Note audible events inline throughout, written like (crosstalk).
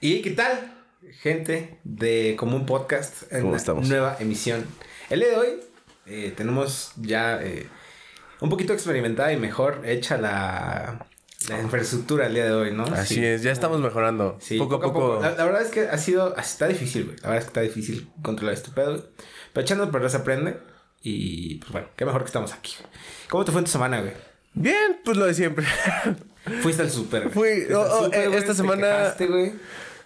¿Y qué tal, gente de Común Podcast? En ¿Cómo estamos? nueva emisión. El día de hoy eh, tenemos ya eh, un poquito experimentada y mejor hecha la, la infraestructura el día de hoy, ¿no? Así Sí. es, ya estamos mejorando. Sí, poco a poco. La, la verdad es que ha sido, está difícil, güey. La verdad es que está difícil controlar este pedo, güey. Pero echando por se aprende. Y pues bueno, qué mejor que estamos aquí. ¿Cómo te fue en tu semana, güey? Bien, pues lo de siempre. (laughs) Fuiste al súper, güey. Fui- oh, oh, eh, esta te semana- quejaste, güey.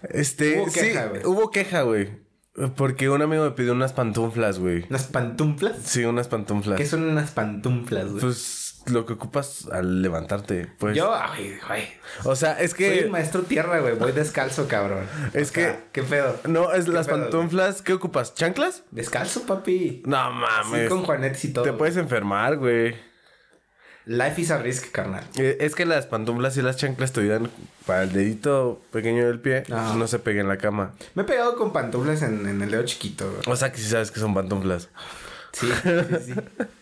Este, Hubo queja, sí, güey. hubo queja, güey. Porque un amigo me pidió unas pantuflas, güey. ¿Unas pantuflas? Sí, unas pantuflas. ¿Qué son unas pantuflas, güey? Pues lo que ocupas al levantarte, pues. Yo, ay, güey. O sea, es Soy el que. maestro tierra, güey. Voy descalzo, cabrón. Es O sea, que- ¿Qué pedo? No, es ¿Qué las pedo, pantuflas. ¿Qué ocupas? ¿Chanclas? Descalzo, papi. No mames. con Juanetes y todo. Te güey. puedes enfermar, güey. Life is a risk, carnal. Eh, Es que las pantuflas y las chanclas te ayudan para el dedito pequeño del pie. Ajá. No se pegue en la cama. Me he pegado con pantuflas en, en el dedo chiquito, güey. O sea que sí sabes que son pantuflas. Sí, sí, sí.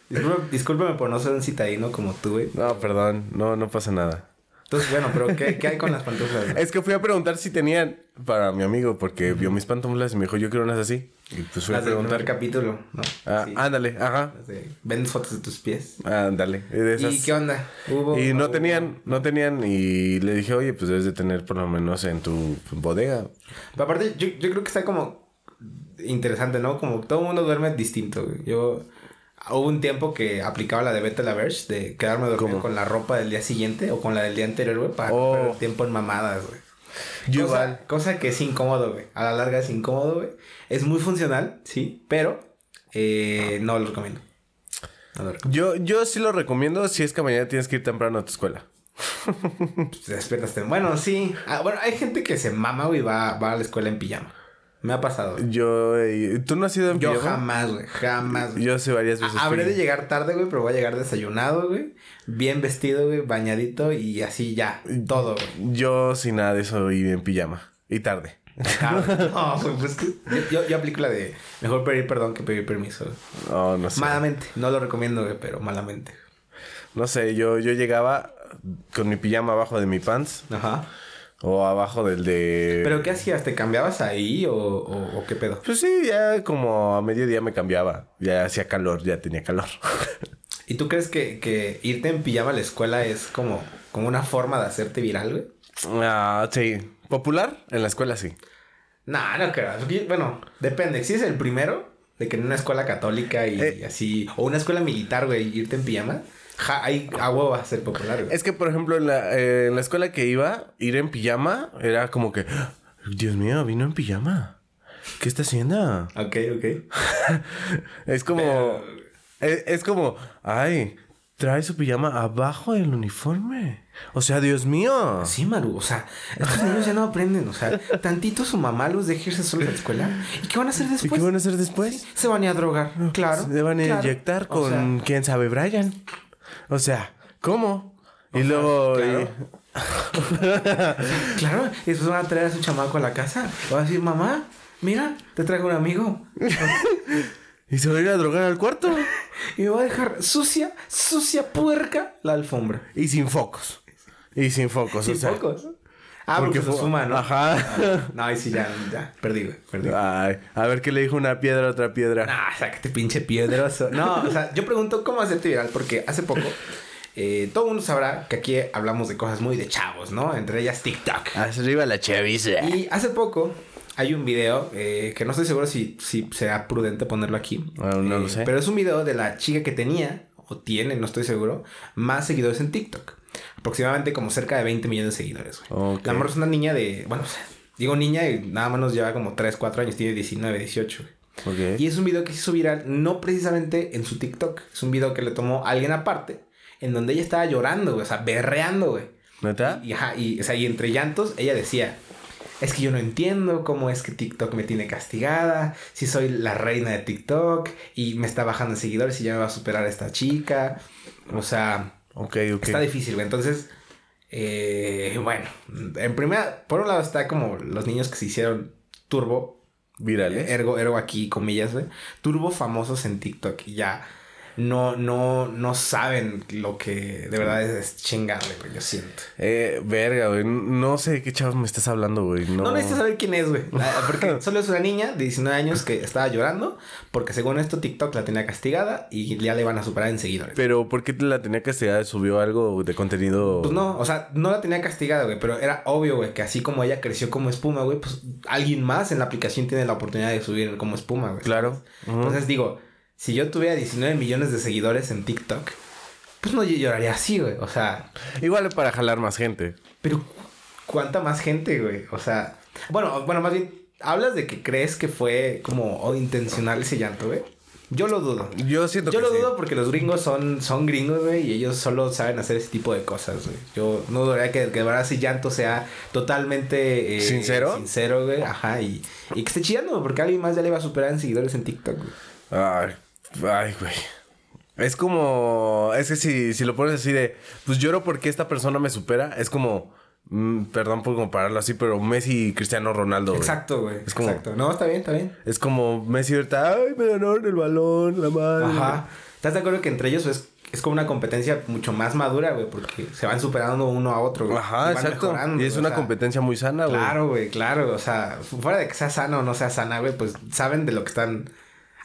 Disculpa- discúlpame por no ser un citadino como tú, güey. No, perdón. No, no pasa nada. Entonces, bueno, pero ¿qué, qué hay con las pantuflas? güey? Es que fui a preguntar si tenían para mi amigo porque vio mis pantuflas y me dijo, yo quiero unas así. Y pues Las del primer capítulo, ¿no? Ah, Sí. ándale, ajá. Vendes fotos de tus pies. Ándale. esas. ¿Y qué onda? ¿Hubo, Y no hubo- tenían, no tenían y le dije, oye, pues debes de tener por lo menos en tu bodega. Pero aparte, yo, yo creo que está como interesante, ¿no? Como todo el mundo duerme distinto, güey. Yo... Hubo un tiempo que aplicaba la de Vete la Verge, de quedarme dormido ¿Cómo? con la ropa del día siguiente o con la del día anterior, güey, para Oh. perder tiempo en mamadas, güey. Yo cosa, igual. cosa que es incómodo, güey. A la larga es incómodo, güey. Es muy funcional, sí, pero eh, no lo recomiendo. No lo recomiendo. Yo, yo sí lo recomiendo si es que mañana tienes que ir temprano a tu escuela. (laughs) Te despiertas tem- Bueno, sí. Ah, bueno, hay gente que se mama, güey, va, va a la escuela en pijama. Me ha pasado. Yo, eh, ¿tú no has ido en Yo pijama? jamás, güey. Jamás. güey. Yo sí varias veces. Habré de llegar tarde, güey, pero voy a llegar desayunado, güey. Bien vestido, güey, bañadito y así ya. Todo, güey. Yo sin nada de eso y en pijama. Y tarde. Cabrón. (laughs) No, güey, pues yo, yo, aplico la de mejor pedir perdón que pedir permiso. No, no sé. Malamente. No lo recomiendo, güey, pero malamente. No sé, yo, yo llegaba con mi pijama abajo de mi pants Ajá. O abajo del de... ¿Pero qué hacías? ¿Te cambiabas ahí o, o, o qué pedo? Pues sí, ya como a mediodía me cambiaba. Ya hacía calor, ya tenía calor. ¿Y tú crees que, que irte en pijama a la escuela es como, como una forma de hacerte viral, güey? ah, sí. ¿Popular? En la escuela sí. No, no creo. Bueno, depende. Si es el primero, de que en una escuela católica y Eh. así, o una escuela militar, güey, irte en pijama, ja, ahí a huevo va a ser popular, güey. Es que, por ejemplo, en la, eh, en la escuela que iba, ir en pijama era como que... "Ah, Dios mío, vino en pijama. ¿Qué está haciendo? Ok, ok. (laughs) Es como... Es, es como... Ay, trae su pijama abajo del uniforme. O sea, Dios mío. Sí, Maru, o sea, estos niños ya no aprenden, o sea, tantito su mamá los deja irse solos a la escuela. ¿Y qué van a hacer ¿Y después? qué van a hacer después? Se van a ir a drogar, claro. Se van a claro. inyectar O con... sea, ¿Quién sabe? Brian. O sea, ¿cómo? Y luego... claro. y- (laughs) claro, y después van a traer a su chamaco a la casa. Va a decir, mamá, mira, te traigo un amigo. (laughs) Y se va a ir a drogar al cuarto. (laughs) Y me va a dejar sucia, sucia, puerca la alfombra. Y sin focos. Y sin focos, Sin o sea. focos. Ah, porque, se suma, ¿no? Ajá. No, ahí sí ya, ya, perdí, güey, perdí. Ay, a ver qué le dijo una piedra a otra piedra. Ah, sácate pinche piedroso. No, o sea, yo pregunto cómo hacerte viral porque hace poco eh, todo el mundo sabrá que aquí hablamos de cosas muy de chavos, ¿no? Entre ellas TikTok. Arriba la chaviza. Y hace poco hay un video eh, que no estoy seguro si, si será prudente ponerlo aquí. Ah, no lo Eh, sé. Pero es un video de la chica que tenía, o tiene, no estoy seguro, más seguidores en TikTok. Aproximadamente como cerca de 20 millones de seguidores, güey. Ok. La morra es una niña de, bueno, (laughs) digo niña y nada más nos lleva como 3, 4 años, tiene 19, 18, güey. Ok. Y es un video que se hizo viral no precisamente en su TikTok. Es un video que le tomó alguien aparte, en donde ella estaba llorando, güey, o sea, berreando, güey. ¿Neta? Y, ajá, y, o sea, y entre llantos, ella decía: Es que yo no entiendo cómo es que TikTok me tiene castigada, si soy la reina de TikTok y me está bajando en seguidores y ya me va a superar esta chica. O sea, Ok, ok. está difícil, güey. Entonces, eh, bueno, en primera, por un lado está como los niños que se hicieron turbo Virales. Ergo, ergo aquí, comillas, güey. Turbo famosos en TikTok. Y ya. No, no, no saben lo que de verdad es, es chingarle, güey, yo siento. Eh, verga, güey. No sé de qué chavos me estás hablando, güey. No, No necesitas saber quién es, güey. La- (laughs) Porque solo es una niña de 19 años que estaba llorando porque según esto TikTok la tenía castigada y ya le van a superar en seguidores. Pero ¿por qué la tenía castigada? ¿Subió algo de contenido? Pues no, o sea, no la tenía castigada, güey, pero era obvio, güey, que así como ella creció como espuma, güey, pues alguien más en la aplicación tiene la oportunidad de subir como espuma, güey. Claro. Entonces digo, si yo tuviera 19 millones de seguidores en TikTok, pues no lloraría así, güey. O sea, Igual para jalar más gente. pero ¿cuánta más gente, güey? O sea, bueno, bueno, más bien, hablas de que crees que fue como oh, intencional ese llanto, güey. Yo lo dudo. Yo siento Yo que lo sí. dudo porque los gringos son, son gringos, güey, y ellos solo saben hacer ese tipo de cosas, güey. Yo no dudaría que, que de verdad ese llanto sea totalmente... eh, ¿Sincero? Sincero, güey, ajá, y, y que esté chillando, güey, porque alguien más ya le va a superar en seguidores en TikTok, güey. Ay, ay, güey. Es como. Es que si, si lo pones así de. Pues lloro porque esta persona me supera. Es como. mm, perdón por compararlo así, pero Messi y Cristiano Ronaldo. güey. Exacto, güey. Es como- Exacto. No, está bien, está bien. Es como Messi ahorita. Ay, me ganaron el balón, la madre. Ajá. ¿Estás de acuerdo que entre ellos es, es como una competencia mucho más madura, güey? Porque se van superando uno a otro, güey. Ajá, van exacto. mejorando, Y es una sea, competencia muy sana, güey. Claro, güey, claro. O sea, fu- fuera de que sea sana o no sea sana, güey, pues saben de lo que están...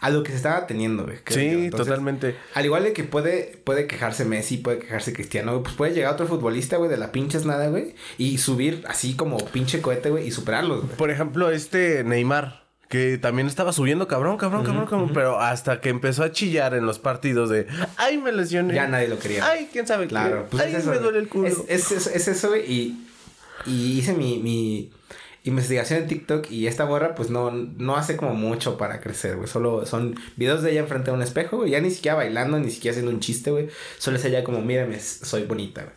A lo que se estaba teniendo, güey. Sí. Entonces, totalmente. Al igual de que puede, puede quejarse Messi, puede quejarse Cristiano, güey, pues puede llegar otro futbolista, güey, de la pinches nada, güey, y subir así como pinche cohete, güey, y superarlos, güey. Por ejemplo, este Neymar. Que también estaba subiendo cabrón, cabrón, cabrón, cabrón. Pero hasta que empezó a chillar en los partidos de... Ay, me lesioné. Ya nadie lo quería. Ay, quién sabe Claro, qué. pues Ay, es eso. me duele el culo. Es, es, es- es eso, güey. Y, y hice mi, mi investigación en TikTok y esta morra, pues no, no hace como mucho para crecer, güey. Solo son videos de ella enfrente a un espejo, güey. Ya ni siquiera bailando, ni siquiera haciendo un chiste, güey. Solo es ella como, mírame, soy bonita, güey.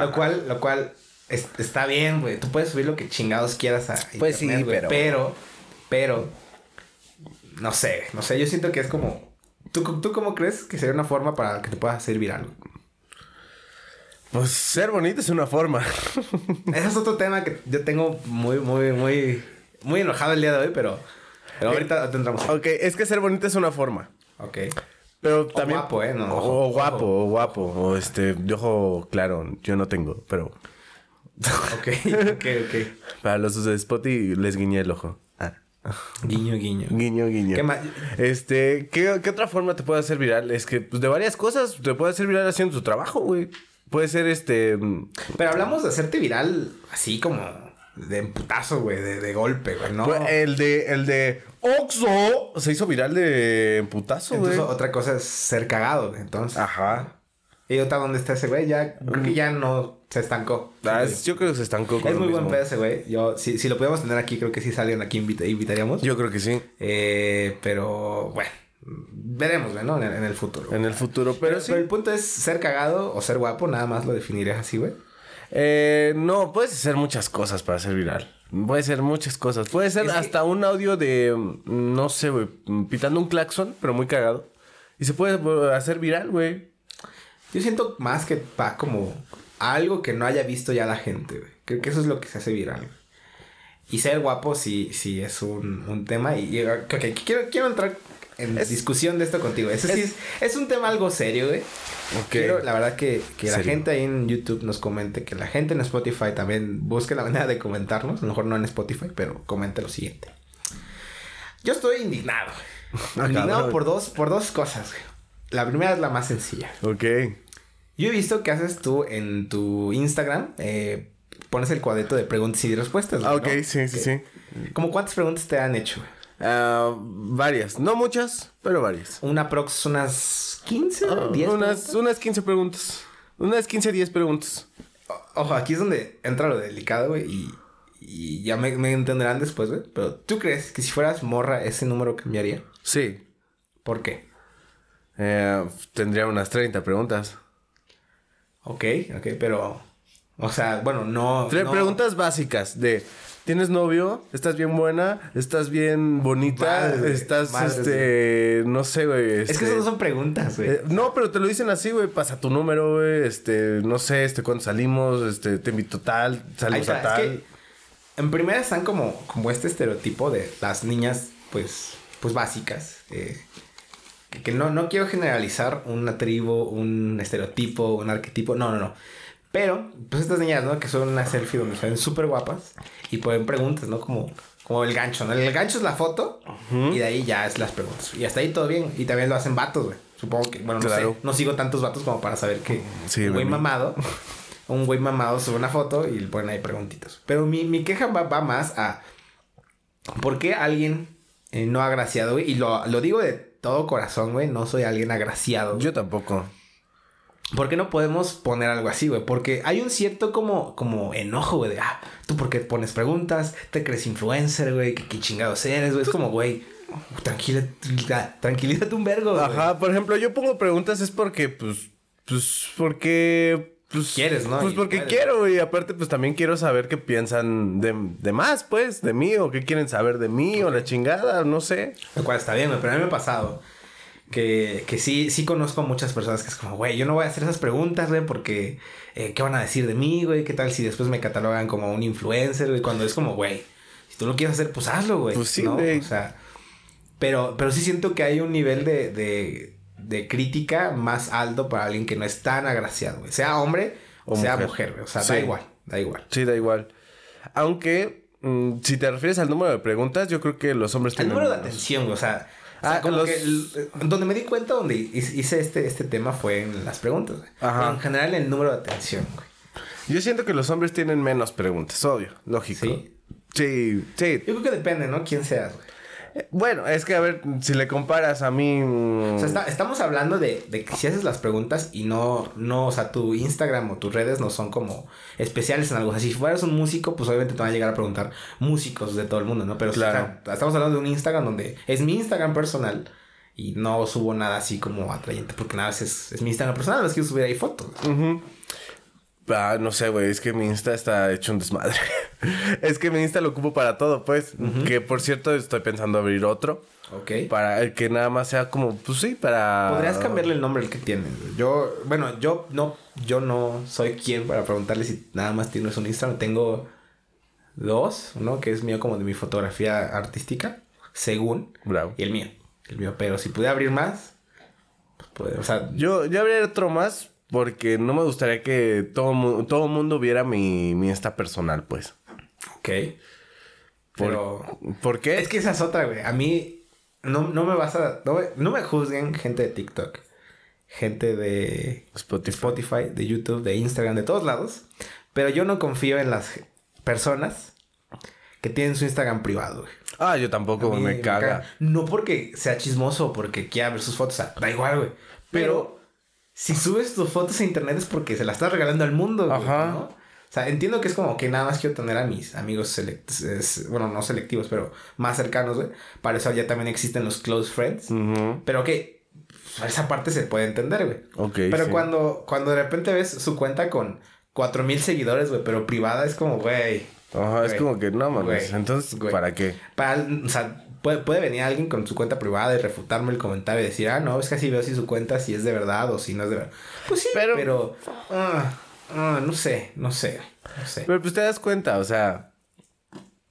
Lo cual, lo cual es- está bien, güey. Tú puedes subir lo que chingados quieras a Pues sí, internet, güey, pero- Pero, pero, no sé, no sé. Yo siento que es como... ¿Tú, ¿Tú cómo crees que sería una forma para que te puedas hacer viral? güey? Pues ser bonito es una forma. Ese es otro tema que yo tengo muy, muy, muy, muy enojado el día de hoy, pero, pero ahorita tendremos. ok, es que ser bonito es una forma. Ok. Pero también. guapo, ¿eh? No, o, o guapo, o guapo. O este, de ojo claro. Yo no tengo, pero. Ok, (laughs) ok, ok. Para los de Spotty les guiñé el ojo. Ah. (laughs) Guiño, guiño. Guiño, guiño. ¿Qué más? Este, ¿qué, qué otra forma te puede hacer viral? Es que, pues, de varias cosas te puede hacer viral haciendo tu trabajo, güey. Puede ser este. mm, Pero hablamos de hacerte viral así como de putazo, güey, de, de golpe, güey, ¿no? El de. El de. Oxo se hizo viral de putazo, güey. Entonces, otra cosa es ser cagado, entonces. Ajá. Y otra donde está ese güey, ya creo que ya no se estancó. Ah, es- yo creo que se estancó con Es lo muy buen pedo ese güey. Yo, si, si lo pudiéramos tener aquí, creo que sí salgan aquí invita- invitaríamos. Yo creo que sí. Eh, pero bueno, veremos, ¿no? En, el- en el futuro. En el futuro, pero Pero, sí. pero el punto es ser cagado o ser guapo, nada más lo definirías así, güey. Eh, no, puedes hacer muchas cosas para ser viral. Puede ser muchas cosas. Puede ser Es que- hasta un audio de, no sé, güey, pitando un claxon, pero muy cagado. Y se puede eh, hacer viral, güey. Yo siento más que va como algo que no haya visto ya la gente, güey. Creo que eso es lo que se hace viral. Y ser guapo sí, sí es un, un tema. Y, y, ok, quiero, quiero entrar en Es- discusión de esto contigo. Sí es- es, es un tema algo serio, güey. Quiero, la verdad, que, que la gente ahí en YouTube nos comente, que la gente en Spotify también busque la manera de comentarnos. A lo mejor no en Spotify, pero comente lo siguiente. Yo estoy indignado. güey. indignado cabrón. por dos, por dos cosas, güey. La primera es la más sencilla. Ok. Yo he visto que haces tú en tu Instagram, eh, pones el cuadrito de preguntas y respuestas. Ah, ok, ¿no? sí, sí, sí. ¿Cómo cuántas preguntas te han hecho? güey? Ah, varias. No muchas, pero varias. Una prox, unas 15, Ah, 10. unas, preguntas? unas 15 preguntas. Unas 15, 10 preguntas. O- Ojo, aquí es donde entra lo delicado, güey, y, y ya me, me entenderán después, güey. Pero ¿tú crees que si fueras morra ese número cambiaría? Sí. ¿Por qué? Eh, tendría unas 30 preguntas. Ok, ok, pero... O sea, bueno, no... Tres no- preguntas básicas de ¿Tienes novio? ¿Estás bien buena? ¿Estás bien bonita? Madre, ¿Estás, madre, este... No sé, güey. Es que este, esas no son preguntas, güey. eh, no, pero te lo dicen así, güey. Pasa tu número, güey. Este, no sé, este, cuándo salimos, este, te invito tal, salimos está, a tal. es que en primera están como, como este estereotipo de las niñas, pues, pues básicas. eh, que, que no, no quiero generalizar una tribu, un estereotipo, un arquetipo, no, no, no. Pero, pues estas niñas, ¿no? Que son una selfie donde se ven súper guapas y ponen preguntas, ¿no? Como, como el gancho, ¿no? El gancho es la foto y de ahí ya es las preguntas. Y hasta ahí todo bien. Y también lo hacen vatos, güey. Supongo que, bueno, no Claro. sé. No sigo tantos vatos como para saber que Sí, un güey mamado, un güey mamado sube una foto y le ponen ahí preguntitas. Pero mi, mi queja va, va más a ¿por qué alguien eh, no agraciado, güey? Y lo, lo digo de todo corazón, güey. No soy alguien agraciado. güey. Yo tampoco. ¿Por qué no podemos poner algo así, güey? Porque hay un cierto como, como enojo, güey, de, ah, tú por qué pones preguntas, te crees influencer, güey, ¿Qué, qué chingados eres, güey. Es como, güey, tranquila, tranquilízate un vergo, güey. Ajá, por ejemplo, yo pongo preguntas es porque, pues, pues, porque, pues... Quieres, ¿no? Pues Y porque quiero, y aparte, pues también quiero saber qué piensan de, de más, pues, de mí, o qué quieren saber de mí, o la chingada, no sé. Lo cual está bien, güey, pero a mí me ha pasado que, que sí, sí conozco muchas personas que es como, güey, yo no voy a hacer esas preguntas, güey, porque, eh, ¿qué van a decir de mí, güey? ¿Qué tal si después me catalogan como un influencer, güey? Cuando es como, güey, si tú lo quieres hacer, pues hazlo, güey. Pues sí, ¿no? O sea, pero, pero sí siento que hay un nivel de, de, de crítica más alto para alguien que no es tan agraciado, güey. Sea hombre o, O sea mujer. mujer, güey. O sea, Sí. da igual, da igual. Sí, da igual. Aunque, mm, si te refieres al número de preguntas, yo creo que los hombres El tienen... número de atención, o sea, sea, Ah, como los- que el- donde me di cuenta donde hice este, este tema fue en las preguntas, güey. Ajá. Pero En general el número de atención, güey. Yo siento que los hombres tienen menos preguntas, obvio, lógico. ¿Sí? Sí, sí. Yo creo que depende, ¿no? Quién seas, güey. Bueno, es que a ver, si le comparas a mí... mm, O sea, está- estamos hablando de, de que si haces las preguntas y no, no, o sea, tu Instagram o tus redes no son como especiales en algo. O sea, si fueras un músico, pues obviamente te van a llegar a preguntar músicos de todo el mundo, ¿no? Pero Claro. o sea, estamos hablando de un Instagram donde es mi Instagram personal y no subo nada así como atrayente porque nada, es, es mi Instagram personal, no es que subir ahí fotos. Ujú. Ah, no sé, güey, es que mi Insta está hecho un desmadre. (laughs) es que mi Insta lo ocupo para todo, pues. Que por cierto, estoy pensando abrir otro. Ok. Para que nada más sea como, pues sí, para. Podrías cambiarle el nombre al que tienes. güey. Yo, bueno, yo no, yo no soy quien para preguntarle si nada más tienes un Instagram. Tengo dos, uno que es mío como de mi fotografía artística, según, Bravo. y el mío, el mío. Pero si pudiera abrir más, pues puede, o sea, Yo, yo abriría otro más porque no me gustaría que todo, todo mundo viera mi, mi Insta personal, pues. ok. Por, Pero ¿Por qué? es que esa es otra, güey. A mí no, no me vas a, no me, no me juzguen gente de TikTok, gente de Spotify. Spotify, de YouTube, de Instagram, de todos lados. Pero yo no confío en las personas que tienen su Instagram privado, güey. Ah, yo tampoco, mí me, caga. No porque sea chismoso o porque quiera ver sus fotos, o sea, da igual, güey. Pero si subes tus fotos a internet es porque se las estás regalando al mundo, güey, Ajá. ¿no? O sea, entiendo que es como que nada más quiero tener a mis amigos selectivos, bueno, no selectivos, pero más cercanos, güey. Para eso ya también existen los close friends. Pero que esa parte se puede entender, güey. Ok. Pero sí. cuando, cuando de repente ves su cuenta con 4000 seguidores, güey, pero privada es como, güey. Ajá, es como que no mames. Entonces, güey. ¿para qué? Para, o sea, puede, puede venir alguien con su cuenta privada y refutarme el comentario y decir, ah, no, es que así veo si su cuenta si es de verdad o si no es de verdad. Pues sí, Pero- pero. ah, ah, no sé, no sé, no sé. Pero pues te das cuenta, o sea.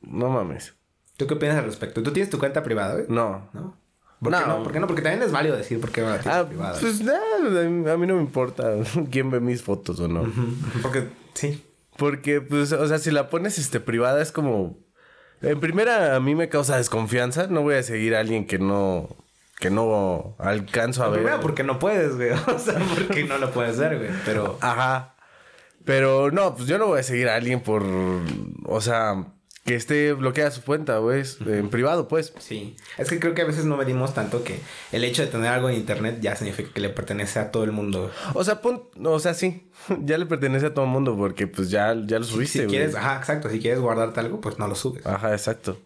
No mames. ¿Tú qué opinas al respecto? ¿Tú tienes tu cuenta privada, güey? No. ¿No? ¿Por qué No. no? ¿Por qué no? Porque también es válido decir por qué no la tienes Ah, privada. pues nada, a mí no me importa (laughs) quién ve mis fotos o no. Porque sí. Porque, pues, o sea, si la pones este privada es como. En primera, a mí me causa desconfianza. No voy a seguir a alguien que no. que no alcanzo a ver. Primero porque no puedes, güey. (laughs) O sea, porque no lo puedes ver, güey. Pero. Ajá. Pero no, pues yo no voy a seguir a alguien por. O sea, que esté bloqueada su cuenta, güey. En privado, pues. Sí, es que creo que a veces no medimos tanto que el hecho de tener algo en internet ya significa que le pertenece a todo el mundo. O sea, pon, o sea, sí. (laughs) Ya le pertenece a todo el mundo porque pues ya, ya lo subiste, si güey. quieres, ajá, exacto, si quieres guardarte algo, pues no lo subes. Ajá, exacto.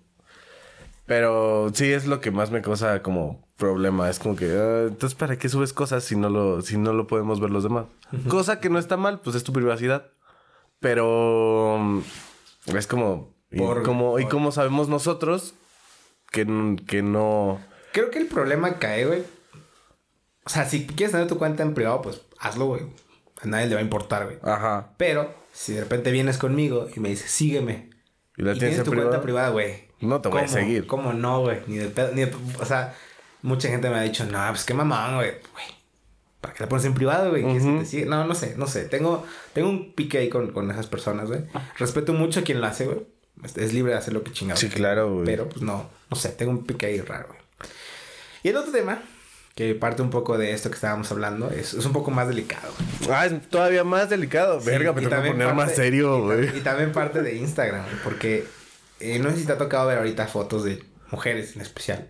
Pero sí es lo que más me causa como problema. Es como que, ah, entonces, ¿para qué subes cosas si no lo, si no lo podemos ver los demás? Cosa que no está mal, pues es tu privacidad. Pero es como, y Por- como, y como sabemos nosotros que, que no. Creo que el problema cae, güey. O sea, si quieres tener tu cuenta en privado, pues hazlo, güey. A nadie le va a importar, güey. Ajá. Pero si de repente vienes conmigo y me dices, sígueme. Y la y tienes tienes en tu privado. cuenta privada, güey. No te voy a seguir. ¿Cómo no, güey? Ni de pedo, ni de- O sea, mucha gente me ha dicho, no, pues qué mamón, güey. ¿Para qué la pones en privado, güey? ¿Qué se te sigue? No, no sé, no sé. Tengo, tengo un pique ahí con, con esas personas, güey. Respeto mucho a quien lo hace, güey. Es- Es libre de hacer lo que chingado. Sí, claro, güey. Pero, pues no, no sé, tengo un pique ahí raro, güey. Y el otro tema, que parte un poco de esto que estábamos hablando, es, es un poco más delicado, güey. Ah, es todavía más delicado. Verga, Sí, me tengo que poner más serio, y güey. Y también parte de Instagram, güey, porque eh, no sé si te ha tocado ver ahorita fotos de mujeres en especial,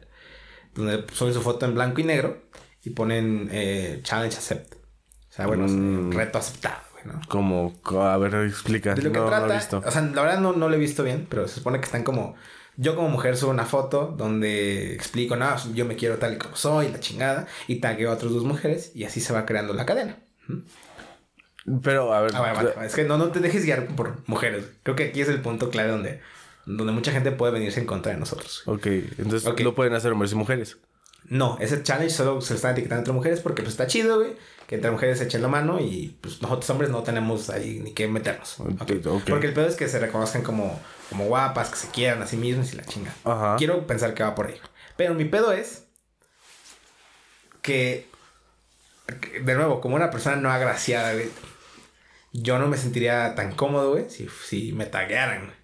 donde suben su foto en blanco y negro y ponen eh, challenge accept. O sea, bueno, Mm. reto aceptado, ¿no? Como, co- a ver, explica. De lo que no, no trata, he visto. o sea, la verdad no, no lo he visto bien, pero se supone que están como... Yo como mujer subo una foto donde explico, no, yo me quiero tal y como soy, la chingada, y tagueo a otras dos mujeres y así se va creando la cadena. ¿Mm? Pero, a ver. Ah. Es que no, no te dejes guiar por mujeres. Creo que aquí es el punto clave donde, donde mucha gente puede venirse en contra de nosotros. Ok, entonces Ok. lo pueden hacer hombres y mujeres. No, ese challenge solo se está etiquetando entre mujeres porque pues está chido, güey. Que entre mujeres echen la mano y pues nosotros hombres no tenemos ahí ni que meternos. Porque el pedo es que se reconozcan como, como guapas, que se quieran a sí mismos y la chinga. Ajá. Quiero pensar que va por ahí. Pero mi pedo es que, que, de nuevo, como una persona no agraciada, güey, yo no me sentiría tan cómodo, güey, si, si me taguearan, güey.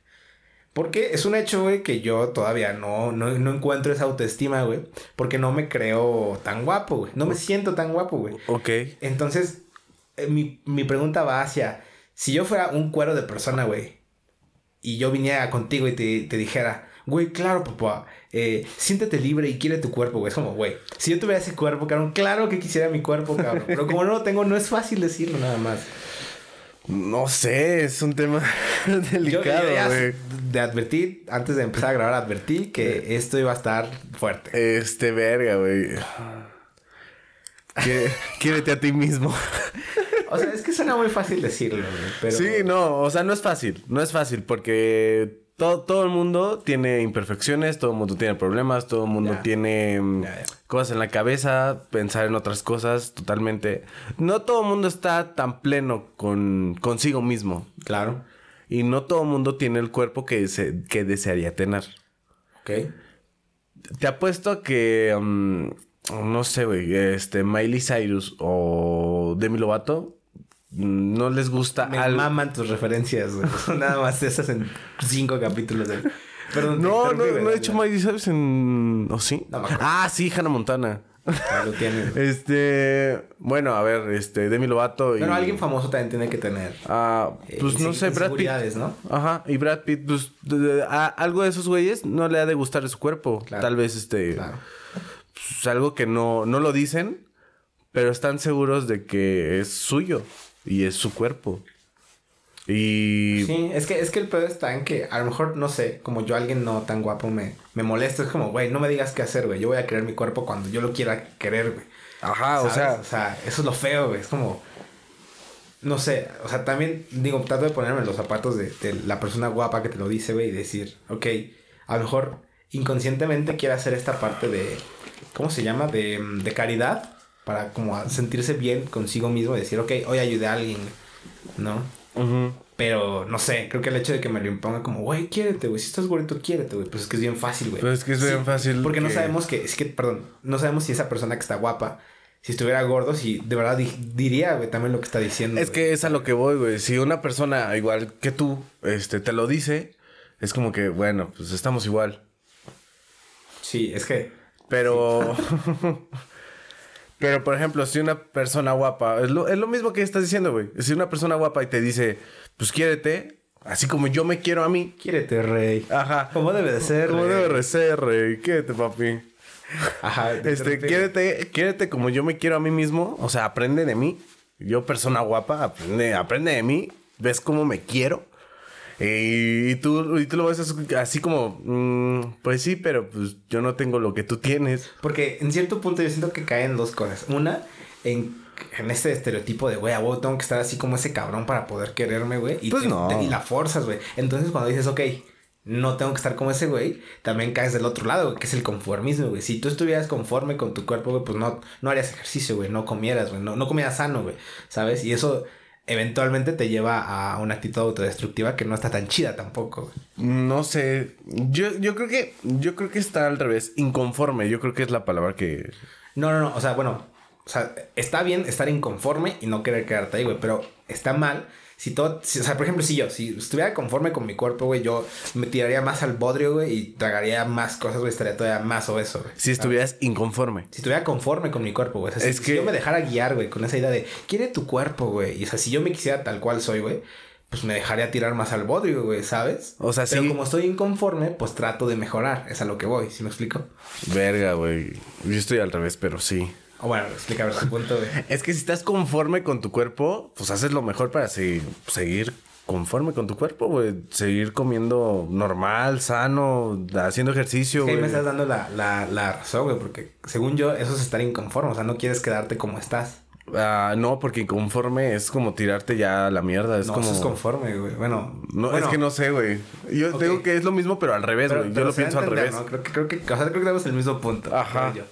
Porque es un hecho, güey, que yo todavía no, no, no encuentro esa autoestima, güey. Porque no me creo tan guapo, güey. No me siento tan guapo, güey. Ok. Entonces, eh, mi, mi pregunta va hacia... Si yo fuera un cuero de persona, güey, y yo viniera contigo y te, te dijera, güey, claro, papá, eh, siéntete libre y quiere tu cuerpo, güey. Es como, güey, si yo tuviera ese cuerpo, cabrón, claro que quisiera mi cuerpo, cabrón. Pero como no lo tengo, no es fácil decirlo nada más. No sé, es un tema (laughs) delicado, güey. de advertir, antes de empezar a grabar, advertí que esto iba a estar fuerte. Este, verga, güey. Qui- Quiérete a ti mismo. (laughs) O sea, es que suena muy fácil decirlo, güey. Pero... Sí, no, o sea, no es fácil. No es fácil porque todo, todo el mundo tiene imperfecciones, todo el mundo tiene problemas, todo el mundo Ya. tiene mm, Ya, ya. Cosas en la cabeza, pensar en otras cosas totalmente. No todo el mundo está tan pleno con consigo mismo. Claro. Y no todo el mundo tiene el cuerpo que, se- que desearía tener. Ok. Te apuesto a que, mm, no sé, güey, este, Miley Cyrus o Demi Lovato mm, no les gusta Me maman tus referencias, güey. (laughs) Nada más esas en cinco capítulos de... Perdón. No, no, no he hecho. Miley Cyrus en... ¿O sí? No ah, sí, Hannah Montana. Ah, lo tienes. Este... Bueno, a ver, este, Demi Lovato y... Pero alguien famoso también tiene que tener... Ah, eh, pues no sé, Brad Pitt. ¿no? Ajá, y Brad Pitt, pues de- de- a algo de esos güeyes no le ha de gustar su cuerpo. Claro. Tal vez este... Claro. pues, algo que no, no lo dicen, pero están seguros de que es suyo y es su cuerpo. Y Sí, es que, es que el pedo está en que a lo mejor, no sé, como yo alguien no tan guapo me, me molesta. Es como, güey, no me digas qué hacer, güey. Yo voy a querer mi cuerpo cuando yo lo quiera querer, güey. ajá, o ¿Sabes? sea, O sea, eso es lo feo, güey. Es como... No sé, o sea, también digo, trato de ponerme en los zapatos de, de la persona guapa que te lo dice, güey, y decir, ok, a lo mejor inconscientemente quiere hacer esta parte de, ¿cómo se llama? De, de caridad, para como sentirse bien consigo mismo y decir, ok, hoy ayudé a alguien, ¿no? Ujú. Pero no sé, creo que el hecho de que me lo imponga como, güey, quiérete, güey, si estás bonito, quiérete, güey, pues es que es bien fácil, güey. Pues es que es bien fácil Porque no sabemos que, es que, perdón, no sabemos si esa persona que está guapa, si estuviera gordo, si de verdad di- diría, güey, también lo que está diciendo. es que es a lo que voy, güey. Si una persona igual que tú, este, te lo dice, es como que, bueno, pues estamos igual. Sí, es que. Pero, (laughs) pero por ejemplo, si una persona guapa, es lo, es lo mismo que estás diciendo, güey. Si una persona guapa y te dice, pues quiérete, así como yo me quiero a mí. Quiérete, rey. Ajá. Como debe de ser. Como debe de ser, rey. Quiérete, papi. Ajá. te Este, quiérete, quiérete como yo me quiero a mí mismo. O sea, aprende de mí. Yo, persona guapa, aprende, aprende de mí. Ves cómo me quiero. Y, y tú, y tú lo ves así- como, mm, pues sí, pero pues yo no tengo lo que tú tienes. Porque en cierto punto yo siento que caen dos cosas. Una, en, en este estereotipo de, güey, a huevo tengo que estar así como ese cabrón para poder quererme, güey. Y, Pues te- no. te- y la forzas, güey. Entonces cuando dices, ok, no tengo que estar como ese güey, también caes del otro lado, güey, que es el conformismo, güey. Si tú estuvieras conforme con tu cuerpo, güey, pues no, no harías ejercicio, güey. No comieras, güey. No, no comieras sano, güey. ¿Sabes? Y eso eventualmente te lleva a una actitud autodestructiva que no está tan chida tampoco. No sé. Yo, yo creo que. Yo creo que está al revés. Inconforme. Yo creo que es la palabra que. No, no, no. O sea, bueno. O sea, está bien estar inconforme y no querer quedarte ahí, güey. Pero está mal si todo, o sea, por ejemplo, si yo, si estuviera conforme con mi cuerpo, güey, yo me tiraría más al bodrio, güey, y tragaría más cosas, güey, estaría todavía más obeso, güey. Si estuvieras inconforme. Si estuviera conforme con mi cuerpo, güey. O sea, es si, que... si yo me dejara guiar, güey, con esa idea de, quiere tu cuerpo, güey. Y o sea, si yo me quisiera tal cual soy, güey, pues me dejaría tirar más al bodrio, güey, ¿sabes? O sea, Pero sí. como estoy inconforme, pues trato de mejorar. Es a lo que voy, ¿sí me explico? Verga, güey. Yo estoy al revés, pero sí. O bueno, explícame tu punto, güey. (laughs) Es que si estás conforme con tu cuerpo, pues haces lo mejor para seguir, seguir conforme con tu cuerpo, güey. Seguir comiendo normal, sano, haciendo ejercicio, Es que ahí güey. me estás dando la, la, la razón, güey, porque según yo, eso es estar inconforme. O sea, no quieres quedarte como estás. Ah, no, porque inconforme es como tirarte ya a la mierda. Es no, como. eso es conforme, güey. Bueno, No, bueno, es que no sé, güey. Yo Ok. digo que es lo mismo, pero al revés, güey. Yo lo pienso al revés. ¿no? Creo que, creo que, o sea, creo que tenemos el mismo punto. Ajá. creo yo.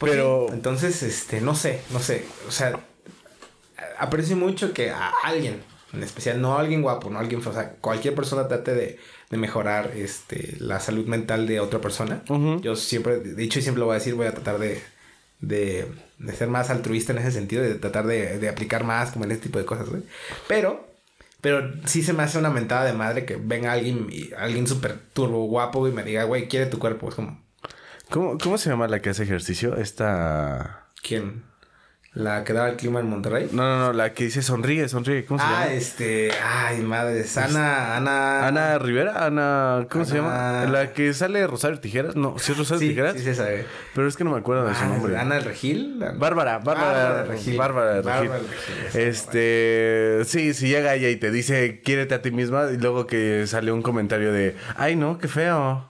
Pues Pero- sí, entonces, este, no sé, no sé. O sea, aprecio mucho que a alguien, en especial, no a alguien guapo, no a alguien, o sea, cualquier persona trate de, de mejorar este, la salud mental de otra persona. Yo siempre, de dicho y siempre lo voy a decir, voy a tratar de, de, de ser más altruista en ese sentido, de tratar de, de aplicar más como en este tipo de cosas, güey. Pero, pero sí se me hace una mentada de madre que venga alguien, alguien súper turbo guapo y me diga, güey, quiere tu cuerpo. Es como, ¿Cómo, ¿Cómo se llama la que hace ejercicio? Esta. ¿quién? ¿La que daba el clima en Monterrey? No, no, no, la que dice sonríe, sonríe. ¿Cómo se Ah, llama? este, ay, madre, Ana, Ana. Ana Rivera, Ana, ¿cómo se Ana- llama? La que sale Rosario Tijeras, no, sí es Rosario Sí, Tijeras, sí, sí, sabe. pero es que no me acuerdo de su Ah, nombre. Ana Regil. Bárbara, Bárbara, Regil. Bárbara de Regil. Bárbara Regil, Este, sí, si llega ella y te dice, quiérete a ti misma, y luego que sale un comentario de, ay no, qué feo.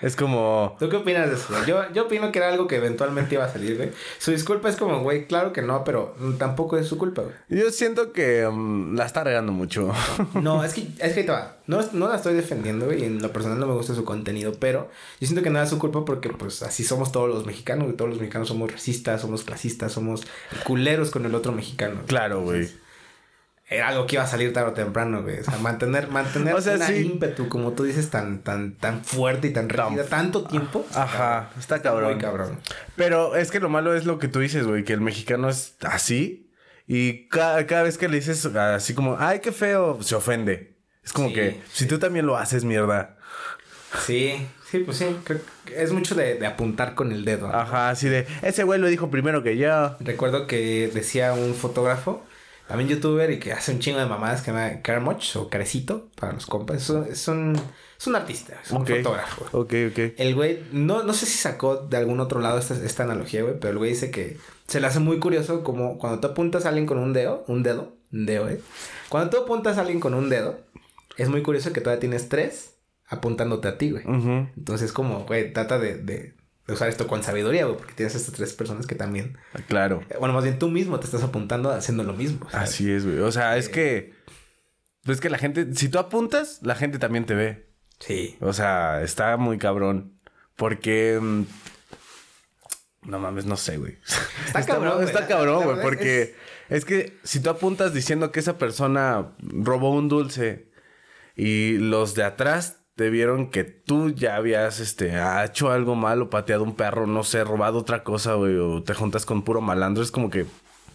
Es como, ¿Tú qué opinas de eso? Yo, yo opino que era algo que eventualmente iba a salir, güey. Su disculpa es como, güey, claro que no, pero mm, tampoco es su culpa, güey. yo siento que mm, la está regando mucho. (laughs) No, es que, es que ahí te va. No, no la estoy defendiendo, güey. y En lo personal no me gusta su contenido, pero yo siento que no es su culpa porque, pues, así somos todos los mexicanos, güey. Todos los mexicanos somos racistas, somos clasistas, somos culeros con el otro mexicano. güey. claro, güey. Era algo que iba a salir tarde o temprano, güey. O sea, mantener, mantener (laughs) O sea, una sí. ímpetu, como tú dices, tan, tan, tan fuerte y tan rígida, tanto tiempo. Ajá, está cabrón. Muy cabrón. Pero es que lo malo es lo que tú dices, güey, que el mexicano es así y ca- cada vez que le dices así como, ay, qué feo, se ofende. Es como Sí, que, si sí. tú también lo haces, mierda. Sí, sí, pues sí. Creo que es mucho de, de apuntar con el dedo. ¿no? Ajá, así de, ese güey lo dijo primero que yo. Recuerdo que decía un fotógrafo, también youtuber, y que hace un chingo de mamadas que se llama Carmoch o Carecito para los compas. Es un, es un, es un artista, es un Ok. fotógrafo. Ok, ok. El güey, no, no sé si sacó de algún otro lado esta, esta analogía, güey, pero el güey dice que se le hace muy curioso como cuando tú apuntas a alguien con un dedo, un dedo, un dedo, eh. Cuando tú apuntas a alguien con un dedo, es muy curioso que todavía tienes tres apuntándote a ti, güey. Entonces, como, güey, trata de usar esto con sabiduría, güey, porque tienes estas tres personas que también, Claro. eh, bueno, más bien tú mismo te estás apuntando haciendo lo mismo. ¿sabes? Así es, güey. O sea, es que, pues que la gente, si tú apuntas, la gente también te ve. Sí. O sea, está muy cabrón. Porque. mm, No mames, no sé, güey. Está (laughs) cabrón, güey. Está cabrón, güey. Porque es... que si tú apuntas diciendo que esa persona robó un dulce y los de atrás te vieron que tú ya habías este, hecho algo malo, pateado un perro, no sé, robado otra cosa, güey, o te juntas con puro malandro, es como que,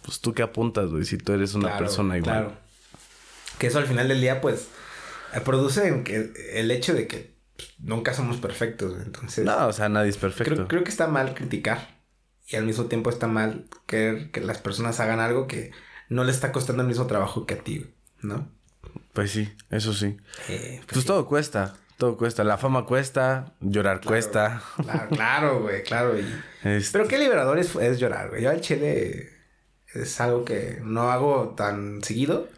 pues tú qué apuntas, güey, si tú eres una Claro, persona igual. Claro. Que eso al final del día, pues, eh, produce en que el hecho de que nunca somos perfectos. Entonces, No, o sea, nadie es perfecto. creo, creo que está mal criticar. Y al mismo tiempo está mal querer que las personas hagan algo que no le está costando el mismo trabajo que a ti, ¿no? Pues sí, eso sí. Eh, pues Pues sí. todo cuesta, todo cuesta. La fama cuesta, llorar cuesta. Claro, claro, güey, claro. Y... (laughs) Este, Pero qué liberador es, es llorar, güey. Yo al chile es algo que no hago tan seguido,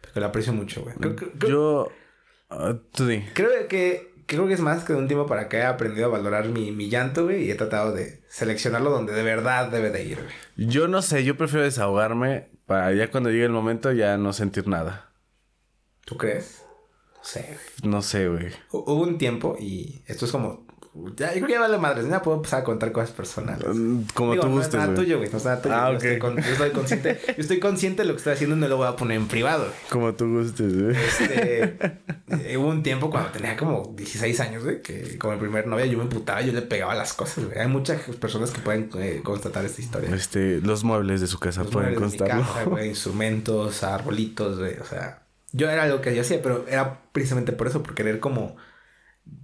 pero que lo aprecio mucho, güey. Creo, creo- creo- Yo... ah, tú di. creo que creo que es más que de un tiempo para que he aprendido a valorar mi, mi llanto, güey, y he tratado de seleccionarlo donde de verdad debe de ir, güey. Yo no sé, yo prefiero desahogarme para ya cuando llegue el momento ya no sentir nada. ¿Tú crees? No sé, güey. No sé, güey. Hu- Hubo un tiempo, y esto es como Ya, yo creo que ya vale madres. Ya puedo empezar a contar cosas personales. Mm, Como Digo, tú no es gustes, nada güey. tuyo, güey. No es nada tuyo. Ah, yo, ok. estoy con- yo estoy consciente. (laughs) yo estoy consciente de lo que estoy haciendo y no lo voy a poner en privado, güey. Como tú gustes, güey. Este, (laughs) eh, hubo un tiempo cuando tenía como 16 años, güey, que con mi primer novia yo me emputaba, yo le pegaba las cosas, güey. Hay muchas personas que pueden eh, constatar esta historia. Este, los muebles de su casa Los pueden constarlo. casa, güey, (laughs) instrumentos, arbolitos, güey, o sea, yo era algo que yo hacía, pero era precisamente por eso, por querer como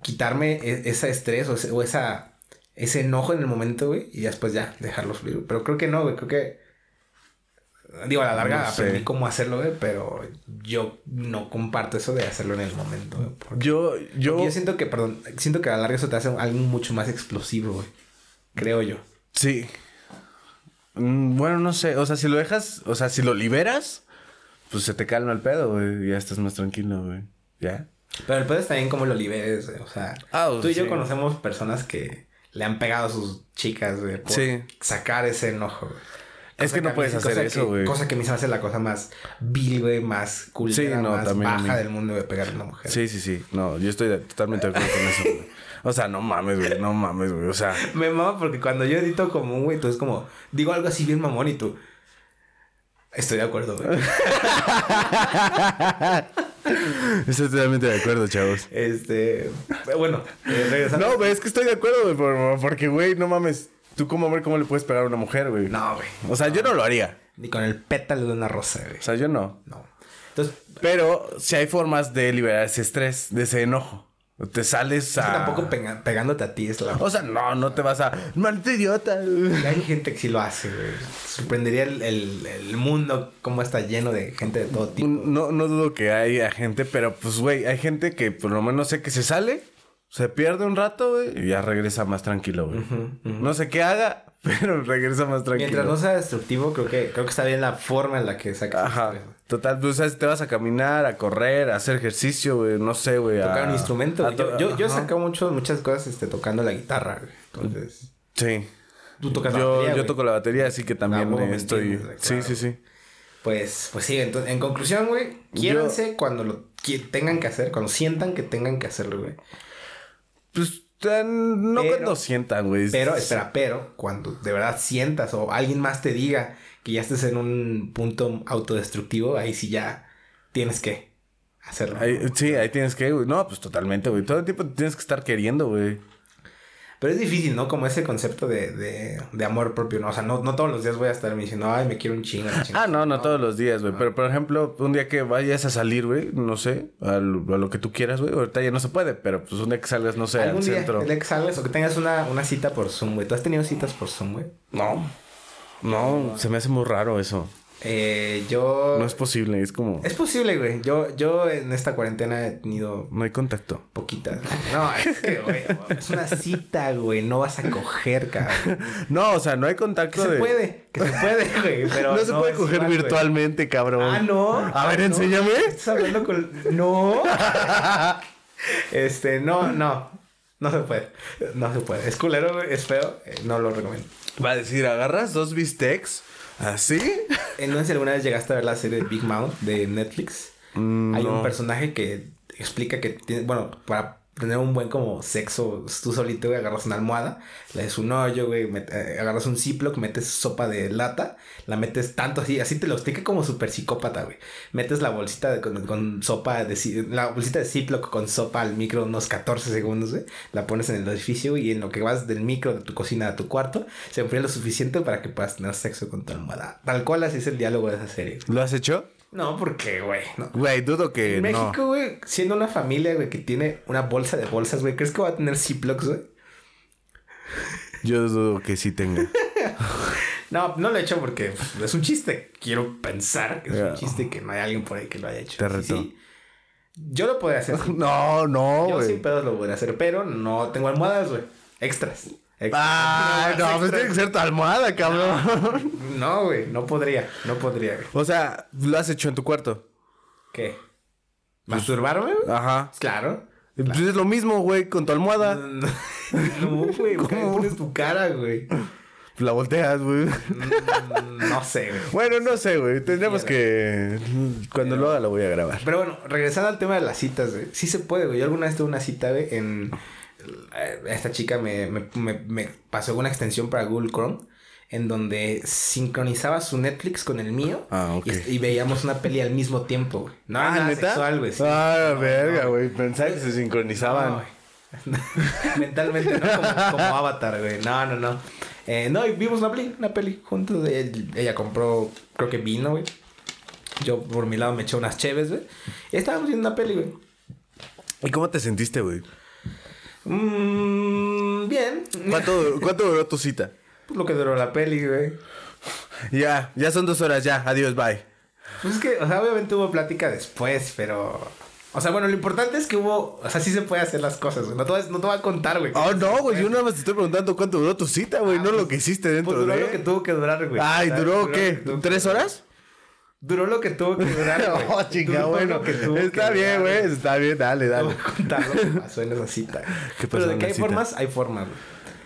quitarme e- ese estrés o, ese, o esa ese enojo en el momento, güey, y después ya dejarlo fluir. Pero creo que no, güey, creo que digo, a la larga No sé. aprendí cómo hacerlo, güey, pero yo no comparto eso de hacerlo en el momento, güey. porque- Yo, yo, porque yo siento que, perdón, siento que a la larga eso te hace algo mucho más explosivo, güey. Creo yo. sí. Mm, Bueno, no sé. O sea, si lo dejas, o sea, si lo liberas, pues se te calma el pedo, güey. Ya estás más tranquilo, güey. ¿Ya? Pero el pedo es también cómo lo liberes, güey. O sea, Ah, tú y yo sí. conocemos personas que le han pegado a sus chicas, güey, por Sí. sacar ese enojo, güey. Es Cosa que no mí- puedes cosa hacer que- eso, güey. Cosa que mí me hace la cosa más vil, güey, más culera, Sí, no, más mí. baja del mundo de pegarle a una mujer. Sí, sí, sí. No, yo estoy totalmente de acuerdo con eso, güey. O sea, no mames, güey. No mames, güey. O sea, (laughs) Me mama porque cuando yo edito como un güey, tú es como, digo algo así bien mamón y tú. Estoy de acuerdo, güey. (laughs) estoy totalmente de acuerdo, chavos. este. Bueno, eh, regresando. No, güey, es que estoy de acuerdo, güey. por- Porque, güey, no mames. Tú como hombre, ¿cómo le puedes pegar a una mujer, güey? No, güey. O sea, yo no lo haría. Ni con el pétalo de una rosa, güey. O sea, yo no. No. Entonces, Pero si hay formas de liberar ese estrés, de ese enojo. Te sales a... tampoco pega- pegándote a ti es la. O sea, no, no te vas a... Maldito idiota. Hay gente que sí lo hace, güey. Sorprendería el, el, el mundo cómo está lleno de gente de todo tipo. No, no dudo que haya gente, pero pues, güey, hay gente que por lo menos sé que se sale, se pierde un rato, güey, y ya regresa más tranquilo, güey. No sé qué haga, pero regresa más tranquilo. Mientras no sea destructivo, creo que, creo que está bien la forma en la que sacas. Ajá. Total, pues, o sea, te vas a caminar, a correr, a hacer ejercicio, güey, no sé, güey. a- Tocar un instrumento. güey. Yo, yo, yo he sacado mucho, muchas cosas este, tocando la guitarra, güey. Entonces, Sí. tú tocas la Yo, batería, yo güey. toco la batería, así que también eh, me estoy... entiendes, Sí, claro. sí, sí. Pues, pues sí, entonces, en conclusión, güey, quiéranse cuando lo tengan que hacer, cuando sientan que tengan que hacerlo, güey. Pues, no Pero- cuando sientan, güey. Pero, espera, pero cuando de verdad sientas o alguien más te diga que ya estés en un punto autodestructivo, ahí sí ya tienes que hacerlo. Ahí- sí, ahí tienes que, güey. No, pues totalmente, güey. Todo el tiempo tienes que estar queriendo, güey. Pero es difícil, ¿no? Como ese concepto de, de, de amor propio, ¿no? O sea, no, no todos los días voy a estar diciendo, ay, me quiero un chingo. la chingada". Ah, no, no todos los días, güey. Pero, por ejemplo, un día que vayas a salir, güey, no sé, a lo, a lo que tú quieras, güey. Ahorita ya no se puede, pero pues un día que salgas, no sé, Algún al día, centro. el día que salgas o que tengas una, una cita por Zoom, güey. ¿Tú has tenido citas por Zoom, güey? No. No, se me hace muy raro eso. Eh, yo... No es posible, es como... Es posible, güey. Yo, yo en esta cuarentena he tenido No hay contacto. poquitas. No, es que, güey, es una cita, güey. No vas a coger, cabrón. No, o sea, no hay Que contacto se de... puede, que se puede, güey. Pero (laughs) No se puede coger güey. virtualmente, cabrón. Ah, no. A ver, Ah, no. enséñame. Estás hablando con. No. (laughs) este, no, no. No se puede. No se puede. Es culero, güey. Es feo. eh, no lo recomiendo. Va a decir, agarras dos bistecs, así. Eh, No sé si alguna vez llegaste a ver la serie de Big Mouth de Netflix. Mm, Hay no. un personaje que explica que tiene, bueno, para tener un buen como sexo, tú solito, güey, agarras una almohada, le das un hoyo, güey, eh, agarras un Ziploc, metes sopa de lata, la metes tanto así, así te lo explica como super psicópata, güey. Metes la bolsita de- con, con sopa de, la bolsita de Ziploc con sopa al micro unos 14 segundos, güey. La pones en el edificio y en lo que vas del micro de tu cocina a tu cuarto, se enfría lo suficiente para que puedas tener sexo con tu almohada. Tal cual así es el diálogo de esa serie. ¿Lo has hecho? No, porque, güey, no. Güey, dudo que En. México, güey, siendo una familia, güey, que tiene una bolsa de bolsas, güey, ¿crees que va a tener Ziplocs, güey? (laughs) Yo dudo que sí tenga. (laughs) No, no lo he hecho porque pues, es un chiste. Quiero pensar que es un chiste y que no hay alguien por ahí que lo haya hecho. Te reto. sí. Yo lo podría hacer. (laughs) No, no, Yo sin pedos lo podría hacer, pero no tengo almohadas, güey. Extras. Ah, no, pues tiene que ser tu almohada, cabrón. No, güey, no podría. No podría, güey. O sea, lo has hecho en tu cuarto. ¿Qué? ¿Masturbarme, güey? Ajá. Claro. Pues es lo mismo, güey, con tu almohada. No, (laughs) güey. ¿Cómo pones tu cara, güey? La volteas, güey. Mm, No sé, güey. Bueno, no sé, güey. Tendríamos que. Cuando lo haga, lo voy a grabar. Pero bueno, regresando al tema de las citas, güey. Sí se puede, güey. Yo alguna vez tuve una cita, güey, en... esta chica me, me, me, me pasó una extensión para Google Chrome en donde sincronizaba su Netflix con el mío Ah, y, y veíamos una peli al mismo tiempo. No era Ah, nada ¿neta? sexual, güey. sí. Ah, No, verga, no, güey. Pensaba que se sincronizaban. no. (laughs) Mentalmente, ¿no? Como, como Avatar, güey. No, no, no. Eh, no, y vimos una peli, una peli juntos. Él- ella compró, creo que vino, güey. Yo por mi lado me eché unas cheves, güey. Y estábamos viendo una peli, güey. ¿Y cómo te sentiste, güey? Mm, bien. ¿Cuánto, ¿Cuánto duró tu cita? Pues lo que duró la peli, güey. Ya, ya son dos horas, ya. Adiós, bye. Pues es que, o sea, obviamente hubo plática después, pero... O sea, bueno, lo importante es que hubo... O sea, sí se puede hacer las cosas, güey. No te voy a, no te voy a contar, güey. Oh, no, güey. Yo nada más te estoy preguntando cuánto duró tu cita, güey. Ah, no lo pues- que hiciste dentro Pues duró de... lo que tuvo que durar, güey. Ay. ¿duró qué? que tuvo que ¿Tres durar. horas? Duró lo que tuvo que durar, (laughs) güey. Oh, chinga, bueno. lo que tuvo que Está bien, güey. Está bien, dale, dale. voy a contar lo que pasó en esa cita. (laughs) ¿Qué pasó Pero de que hay cita? formas, hay formas, güey.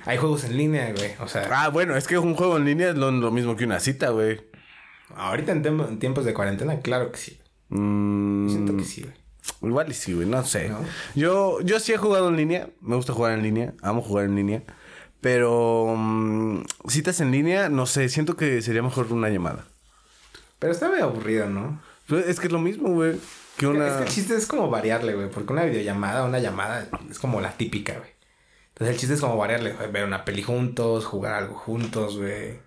Hay juegos en línea, güey. O sea, Ah, bueno, es que un juego en línea es lo, lo mismo que una cita, güey. ahorita en, tiempos de cuarentena, claro que sí. Mm, Siento que sí, güey. Igual y sí, güey, no sé. ¿No? Yo, yo sí he jugado en línea. Me gusta jugar en línea. Amo jugar en línea. Pero mm, citas en línea, no sé. Siento que sería mejor una llamada. Pero está medio aburrido, ¿no? Pues es que es lo mismo, güey. Que una... Es que el chiste es como variarle, güey. Porque una videollamada, una llamada es como la típica, güey. Entonces el chiste es como variarle, güey. Ver una peli juntos, jugar algo juntos, güey.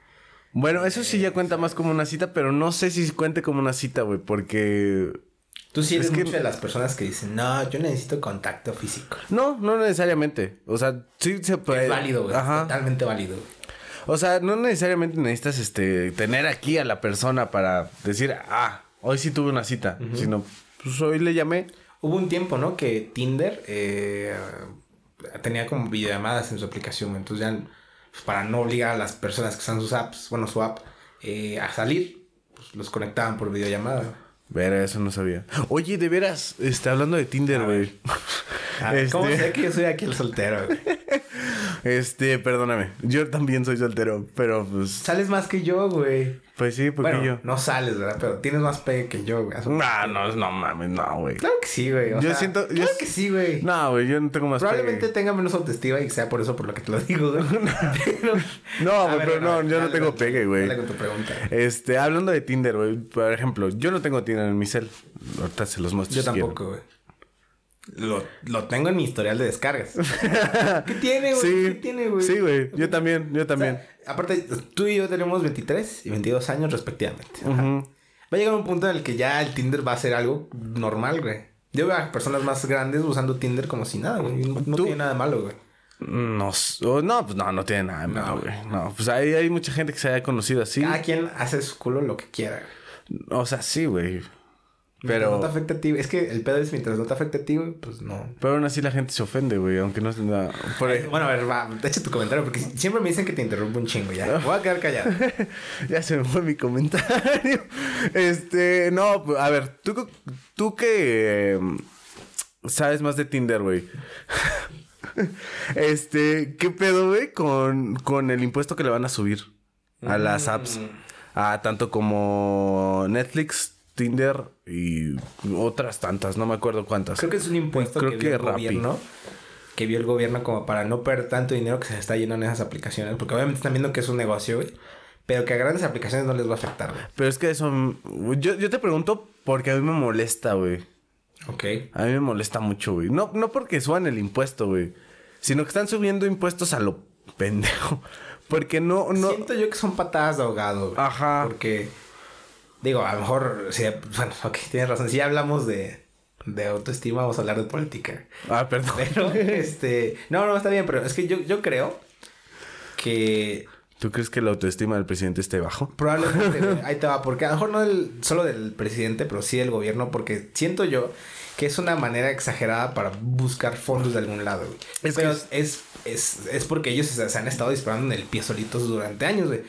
Bueno, eso sí ya cuenta más como una cita, pero no sé si cuente como una cita, güey. Porque... Tú sí eres Es que- mucho de las personas que dicen, no, yo necesito contacto físico. No, no necesariamente. O sea, sí se puede... Es válido, güey. Totalmente válido. güey. O sea, no necesariamente necesitas este tener aquí a la persona para decir, ah, hoy sí tuve una cita. Sino, pues hoy le llamé. Hubo un tiempo, ¿no? Que Tinder eh, tenía como videollamadas en su aplicación. Entonces ya, pues, para no obligar a las personas que usan sus apps, bueno, su app, eh, a salir, pues los conectaban por videollamada. Ver, eso no sabía. Oye, de veras, este, hablando de Tinder, güey. Ah, (laughs) Este- ¿Cómo sé que yo soy aquí el soltero? güey? (laughs) Este, perdóname. Yo también soy soltero, pero pues, Sales más que yo, güey. Pues sí, porque Bueno, yo. no sales, ¿verdad? Pero tienes más pegue que yo, güey. No, no, no mames, no, güey. Claro que sí, güey. Yo sea, siento- yo Claro que sí, güey. No, güey, yo no tengo más Probablemente pegue. tenga menos autoestima y sea por eso por lo que te lo digo, güey. (laughs) Pero- No, güey, pero no, yo no tengo pegue, güey. Dale con tu pregunta. Este, hablando de Tinder, güey. Por ejemplo, yo no tengo Tinder en mi cel. Ahorita se los muestro. Yo tampoco, güey. Lo, lo tengo en mi historial de descargas. (laughs) ¿Qué tiene, güey? Sí, ¿Qué tiene, güey? sí, güey. Yo también, yo O también. sea, aparte, tú y yo tenemos 23 y 22 años respectivamente. Va a llegar un punto en el que ya el Tinder va a ser algo normal, güey. Yo veo a personas más grandes usando Tinder como si nada, güey. No, no tiene nada de malo, güey. No, s- o- no, pues no, no tiene nada de No, malo, güey. No, pues hay, hay mucha gente que se haya conocido así. Cada quien hace su culo lo que quiera. güey. O sea, sí, güey. Pero, no te afecte a ti. Es que el pedo es mientras no te afecte a ti, güey, pues no. pero aún así la gente se ofende, güey. Aunque no es nada. Por Bueno, a ver, va, echa tu comentario porque siempre me dicen que te interrumpo un chingo ya. Voy a quedar callado. (laughs) ya se me fue mi comentario. (laughs) Este, no, pues, a ver, tú, tú que eh, sabes más de Tinder, güey. (laughs) Este, ¿qué pedo, güey, con, con el impuesto que le van a subir a las apps? A tanto como Netflix, Tinder y otras tantas, no me acuerdo cuántas. Creo que es un impuesto Creo que, que vio el Rappi. gobierno. Que vio el gobierno como para no perder tanto dinero que se está yendo en esas aplicaciones. Porque obviamente están viendo que es un negocio, güey. Pero que a grandes aplicaciones no les va a afectar, güey. Pero es que eso... Yo, yo te pregunto porque a mí me molesta, güey. Ok. A mí me molesta mucho, güey. No, no porque suban el impuesto, güey. Sino que están subiendo impuestos a lo (laughs) pendejo. Porque no, no. Siento yo que son patadas de ahogado, güey. Ajá. Porque, digo, a lo mejor, sí, bueno, ok, tienes razón. Si hablamos de, de autoestima, vamos a hablar de política. Ah, perdón. Pero, (laughs) este, no, no, está bien, pero es que yo, yo creo que ¿Tú crees que la autoestima del presidente esté bajo? probablemente, (laughs) ahí te va, porque a lo mejor no del, solo del presidente, pero sí del gobierno, porque siento yo que es una manera exagerada para buscar fondos de algún lado, güey. Es pero es- es, es, es porque ellos se, se han estado disparando en el pie solitos durante años, güey.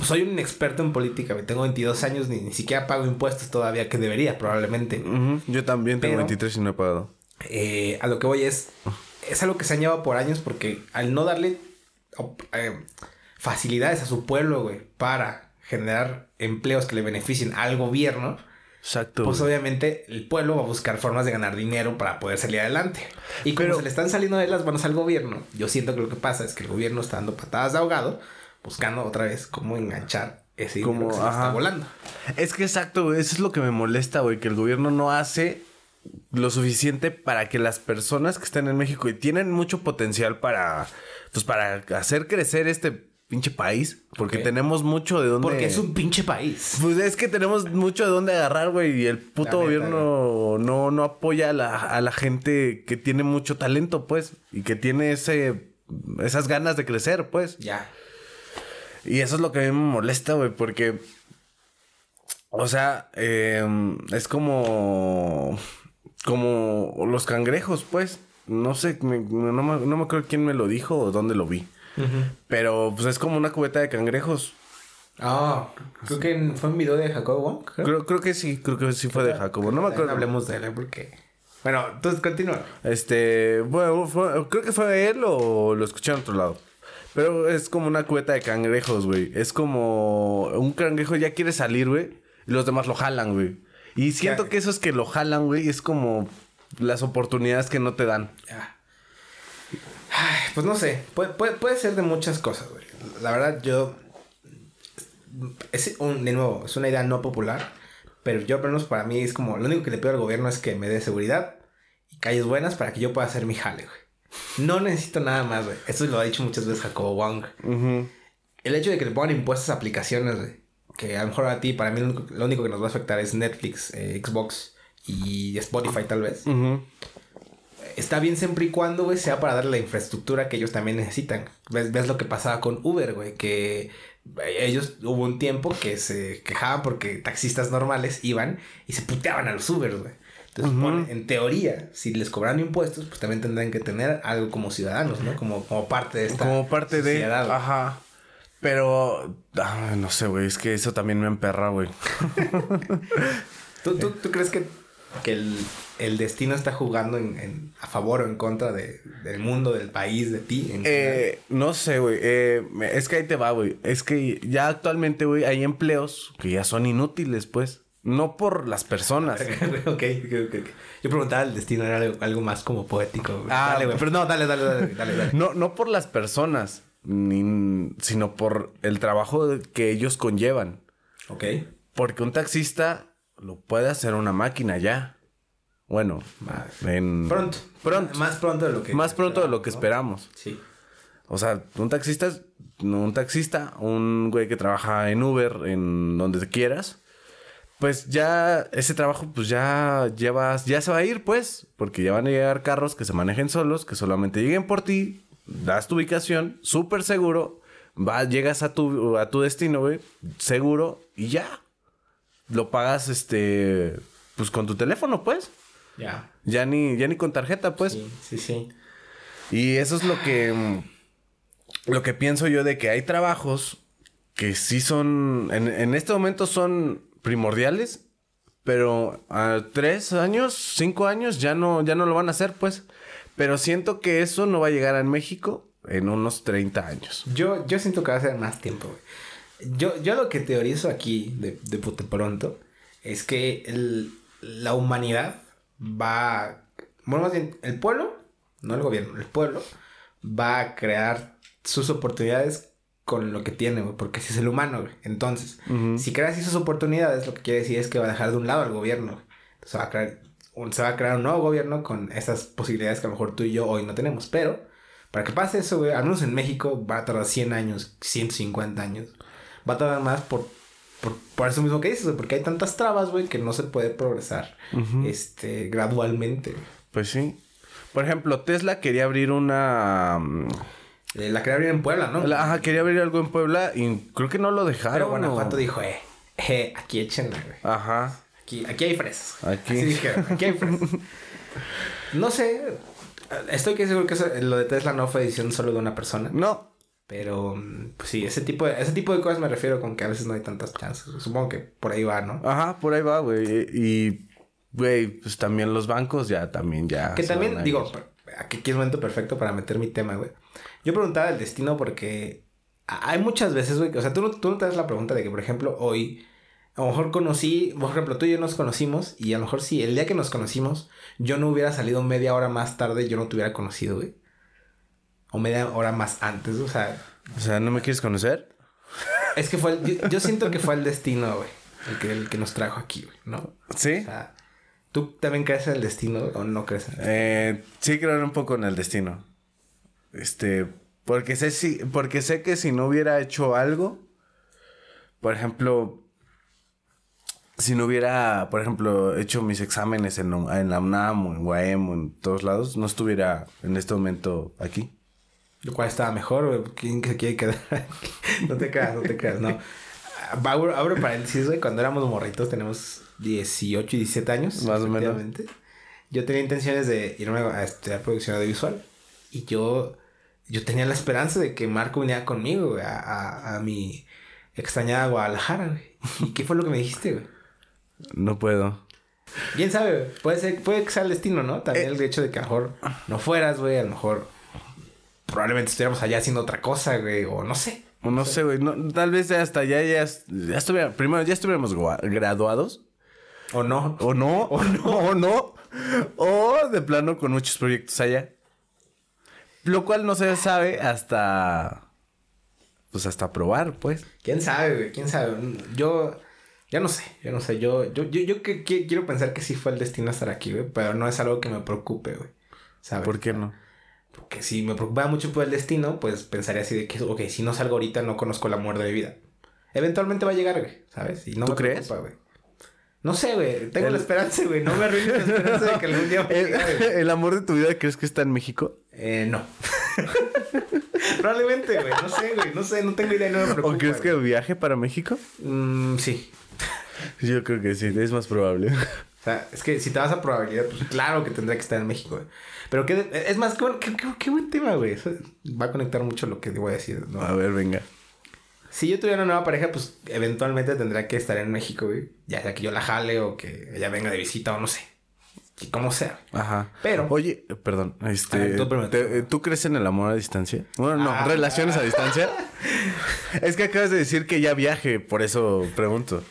Pues soy un experto en política, güey. Tengo 22 años, ni, ni siquiera pago impuestos todavía, que debería, probablemente. Yo también tengo Pero- 23 y no he pagado. Eh, a lo que voy es, es algo que se ha llevado por años porque al no darle eh, facilidades a su pueblo, güey, para generar empleos que le beneficien al gobierno, Exacto. pues obviamente el pueblo va a buscar formas de ganar dinero para poder salir adelante. Y como Pero- se le están saliendo de las manos al gobierno, yo siento que lo que pasa es que el gobierno está dando patadas de ahogado, buscando otra vez cómo enganchar ese dinero Como, que se está volando. Es que exacto, güey. Eso es lo que me molesta, güey. Que el gobierno no hace lo suficiente para que las personas que están en México y tienen mucho potencial para, pues, para hacer crecer este pinche país. Porque tenemos mucho de dónde... Porque es un pinche país. Pues es que tenemos mucho de dónde agarrar, güey. Y el puto La neta, gobierno no, no apoya a la, a la gente que tiene mucho talento, pues. Y que tiene ese, esas ganas de crecer, pues. Ya. Y eso es lo que a mí me molesta, güey, porque. O sea, eh, es como. Como los cangrejos, pues. No sé, me- no, me, no me acuerdo quién me lo dijo o dónde lo vi. Pero pues es como una cubeta de cangrejos. Ah, creo que fue un video de Jacob Wong. creo. Creo, creo que sí, creo que sí fue de Jacobo. No me acuerdo. Hablemos de él, ¿eh? porque. Bueno, entonces continúa. Este, bueno, fue- creo que fue él o lo escuché en otro lado. Pero es como una cubeta de cangrejos, güey. Es como un cangrejo ya quiere salir, güey. Y los demás lo jalan, güey. Y siento que esos que lo jalan, güey, es como las oportunidades que no te dan. Ay, pues no sé. Puede, puede, puede ser de muchas cosas, güey. La verdad, yo. Es un, de nuevo, es una idea no popular. Pero yo, al menos para mí, es como. Lo único que le pido al gobierno es que me dé seguridad y calles buenas para que yo pueda hacer mi jale, güey. No necesito nada más, güey. Esto lo ha dicho muchas veces Jacobo. Ujú. El hecho de que le pongan impuestos a aplicaciones, güey. Que a lo mejor a ti, para mí, lo único, lo único que nos va a afectar es Netflix, eh, Xbox y Spotify, tal vez. Está bien siempre y cuando, güey, sea para darle la infraestructura que ellos también necesitan. ¿Ves, ves lo que pasaba con Uber, güey? Que ellos hubo un tiempo que se quejaban porque taxistas normales iban y se puteaban a los Uber, güey. En teoría, si les cobran impuestos, pues también tendrán que tener algo como ciudadanos, ¿no? Como, como parte de esta Como parte de... sociedad, güey. Ajá. Pero... ah, no sé, güey. Es que eso también me emperra, güey. (laughs) ¿Tú, tú, tú crees que, que el, el destino está jugando en, en- a favor o en contra de- del mundo, del país, de ti? en Eh, no sé, güey. Eh, es que ahí te va, güey. Es que ya actualmente, güey, hay empleos que ya son inútiles, pues. No por las personas. general? (laughs) ok, ok, ok, ok. Yo preguntaba el destino, era algo, algo más como poético. Ah, dale, güey. Pero no, dale, dale, dale, dale, dale. No, no por las personas, ni- sino por el trabajo que ellos conllevan. Ok. Porque un taxista lo puede hacer una máquina ya. Bueno, en... Pronto. Pronto. Más pronto de lo que... Más pronto de lo que esperamos. Sí. O sea, un taxista es un taxista, un güey que trabaja en Uber, en donde te quieras. Pues ya ese trabajo pues ya llevas, ya se va a ir pues, porque ya van a llegar carros que se manejen solos, que solamente lleguen por ti, das tu ubicación, súper seguro, va, llegas a tu, a tu destino, güey, seguro y ya. Lo pagas este, pues con tu teléfono pues, Ya. ya ni, ya ni con tarjeta pues. Sí, sí, sí. Y eso es lo que. Lo que pienso yo de que hay trabajos que sí son. En, en este momento son primordiales. Pero a tres años, cinco años, ya no, ya no lo van a hacer, pues. Pero siento que eso no va a llegar a México en unos 30 años. Yo, yo siento que va a ser más tiempo. Yo, yo lo que teorizo aquí, de, de pronto, es que el- la humanidad va... Bueno, más bien, el pueblo, no el gobierno, el pueblo va a crear sus oportunidades con lo que tiene, güey, porque si es el humano, güey. Entonces, si creas esas oportunidades, lo que quiere decir es que va a dejar de un lado al gobierno. güey. Entonces, va a crear un, se va a crear un nuevo gobierno con esas posibilidades que a lo mejor tú y yo hoy no tenemos. Pero, para que pase eso, güey, al menos en México va a tardar 100 años, 150 años. Va a tardar más por, por, por eso mismo que dices, güey, porque hay tantas trabas, güey, que no se puede progresar este, gradualmente. Pues sí. Por ejemplo, Tesla quería abrir una. mm, la quería abrir en Puebla, ¿no? la- Ajá, quería abrir algo en Puebla y creo que no lo dejaron. Pero Guanajuato o- dijo, eh, eh, aquí échenla, güey. Ajá. Aquí, aquí hay fresas. Aquí. Así dijeron, aquí hay fresas. no sé. Estoy que seguro que eso- lo de Tesla no fue decisión solo de una persona. No, Pero, pues sí, ese tipo, de, ese tipo de cosas me refiero con que a veces no hay tantas chances. Supongo que por ahí va, ¿no? Ajá, por ahí va, güey. Y, güey, pues también los bancos ya, también ya. que también, digo, aquí es momento perfecto para meter mi tema, güey. Yo preguntaba el destino porque hay muchas veces, güey, o sea, tú no, tú no te das la pregunta de que, por ejemplo, hoy A lo mejor conocí, por ejemplo, tú y yo nos conocimos y a lo mejor si el día que nos conocimos yo no hubiera salido media hora más tarde, yo no te hubiera conocido, güey. O media hora más antes, o sea. O sea, ¿no me quieres conocer? Es que fue, el, yo, siento que fue el destino, güey. El que, el que nos trajo aquí, güey, ¿no? Sí. O sea, ¿tú también crees en el destino o no crees en el destino? Eh, sí creo un poco en el destino. Este, porque sé si, porque sé que si no hubiera hecho algo, por ejemplo, si no hubiera, por ejemplo, hecho mis exámenes en, en la UNAM o en UAM o en todos lados, no estuviera en este momento aquí. Lo cual estaba mejor. ¿Quién se quiere quedar (laughs) no te creas, no te creas, no. Abro, abro paréntesis, güey. Cuando éramos morritos, tenemos 18 y 17 años. Más o menos. Yo tenía intenciones de irme a estudiar producción audiovisual. Y yo, yo tenía la esperanza de que Marco viniera conmigo, güey, a, a, a mi extrañada Guadalajara, güey. ¿Y qué fue lo que me dijiste, güey? No puedo. ¿Quién sabe? Puede ser, puede que sea el destino, ¿no? También Eh. el hecho de que a lo mejor no fueras, güey. A lo mejor probablemente estuviéramos allá haciendo otra cosa, güey. O no sé. O no sé, güey. No, tal vez hasta ya, ya, ya estuviera, primero ya estuviéramos graduados. O no. O no, o no, (laughs) o no. O de plano con muchos proyectos allá. Lo cual no se sabe hasta. Pues hasta probar, pues. ¿Quién sabe, güey? ¿Quién sabe? Yo... Ya no sé, yo no sé. Yo, yo, yo, yo que, que- quiero pensar que sí fue el destino estar aquí, güey. Pero no es algo que me preocupe, güey. ¿Sabes? ¿Por qué no? Porque si me preocupaba mucho por el destino, pues pensaría así de que, ok, si no salgo ahorita, no conozco el amor de mi vida. Eventualmente va a llegar, güey, ¿sabes? Y no ¿Tú me crees? preocupa, güey. No sé, güey. Tengo El- la esperanza, güey. No me arruines la esperanza de que algún día va a ¿El, llegar, güey. el amor de tu vida crees que está en México? Eh, no. (laughs) Probablemente, güey. No sé, güey. No sé, no tengo idea. No me preocupa. ¿O crees que güey. viaje para México? Mm, sí. Yo creo que sí, es más probable. O sea, es que si te vas a probabilidad, pues claro que tendría que estar en México, güey. Pero que, es más, qué, buen- qué- qué- qué buen tema, güey. Eso va a conectar mucho lo que te voy a decir. ¿no? A ver, venga. Si yo tuviera una nueva pareja, pues eventualmente tendría que estar en México, güey. Ya sea que yo la jale o que ella venga de visita o no sé. Como sea. Ajá. Pero- Oye, perdón, este. A ver, tú primero. te- ¿Tú crees en el amor a distancia? Bueno, no, Ah. relaciones a distancia. (laughs) es que acabas de decir que ya viaje, por eso pregunto.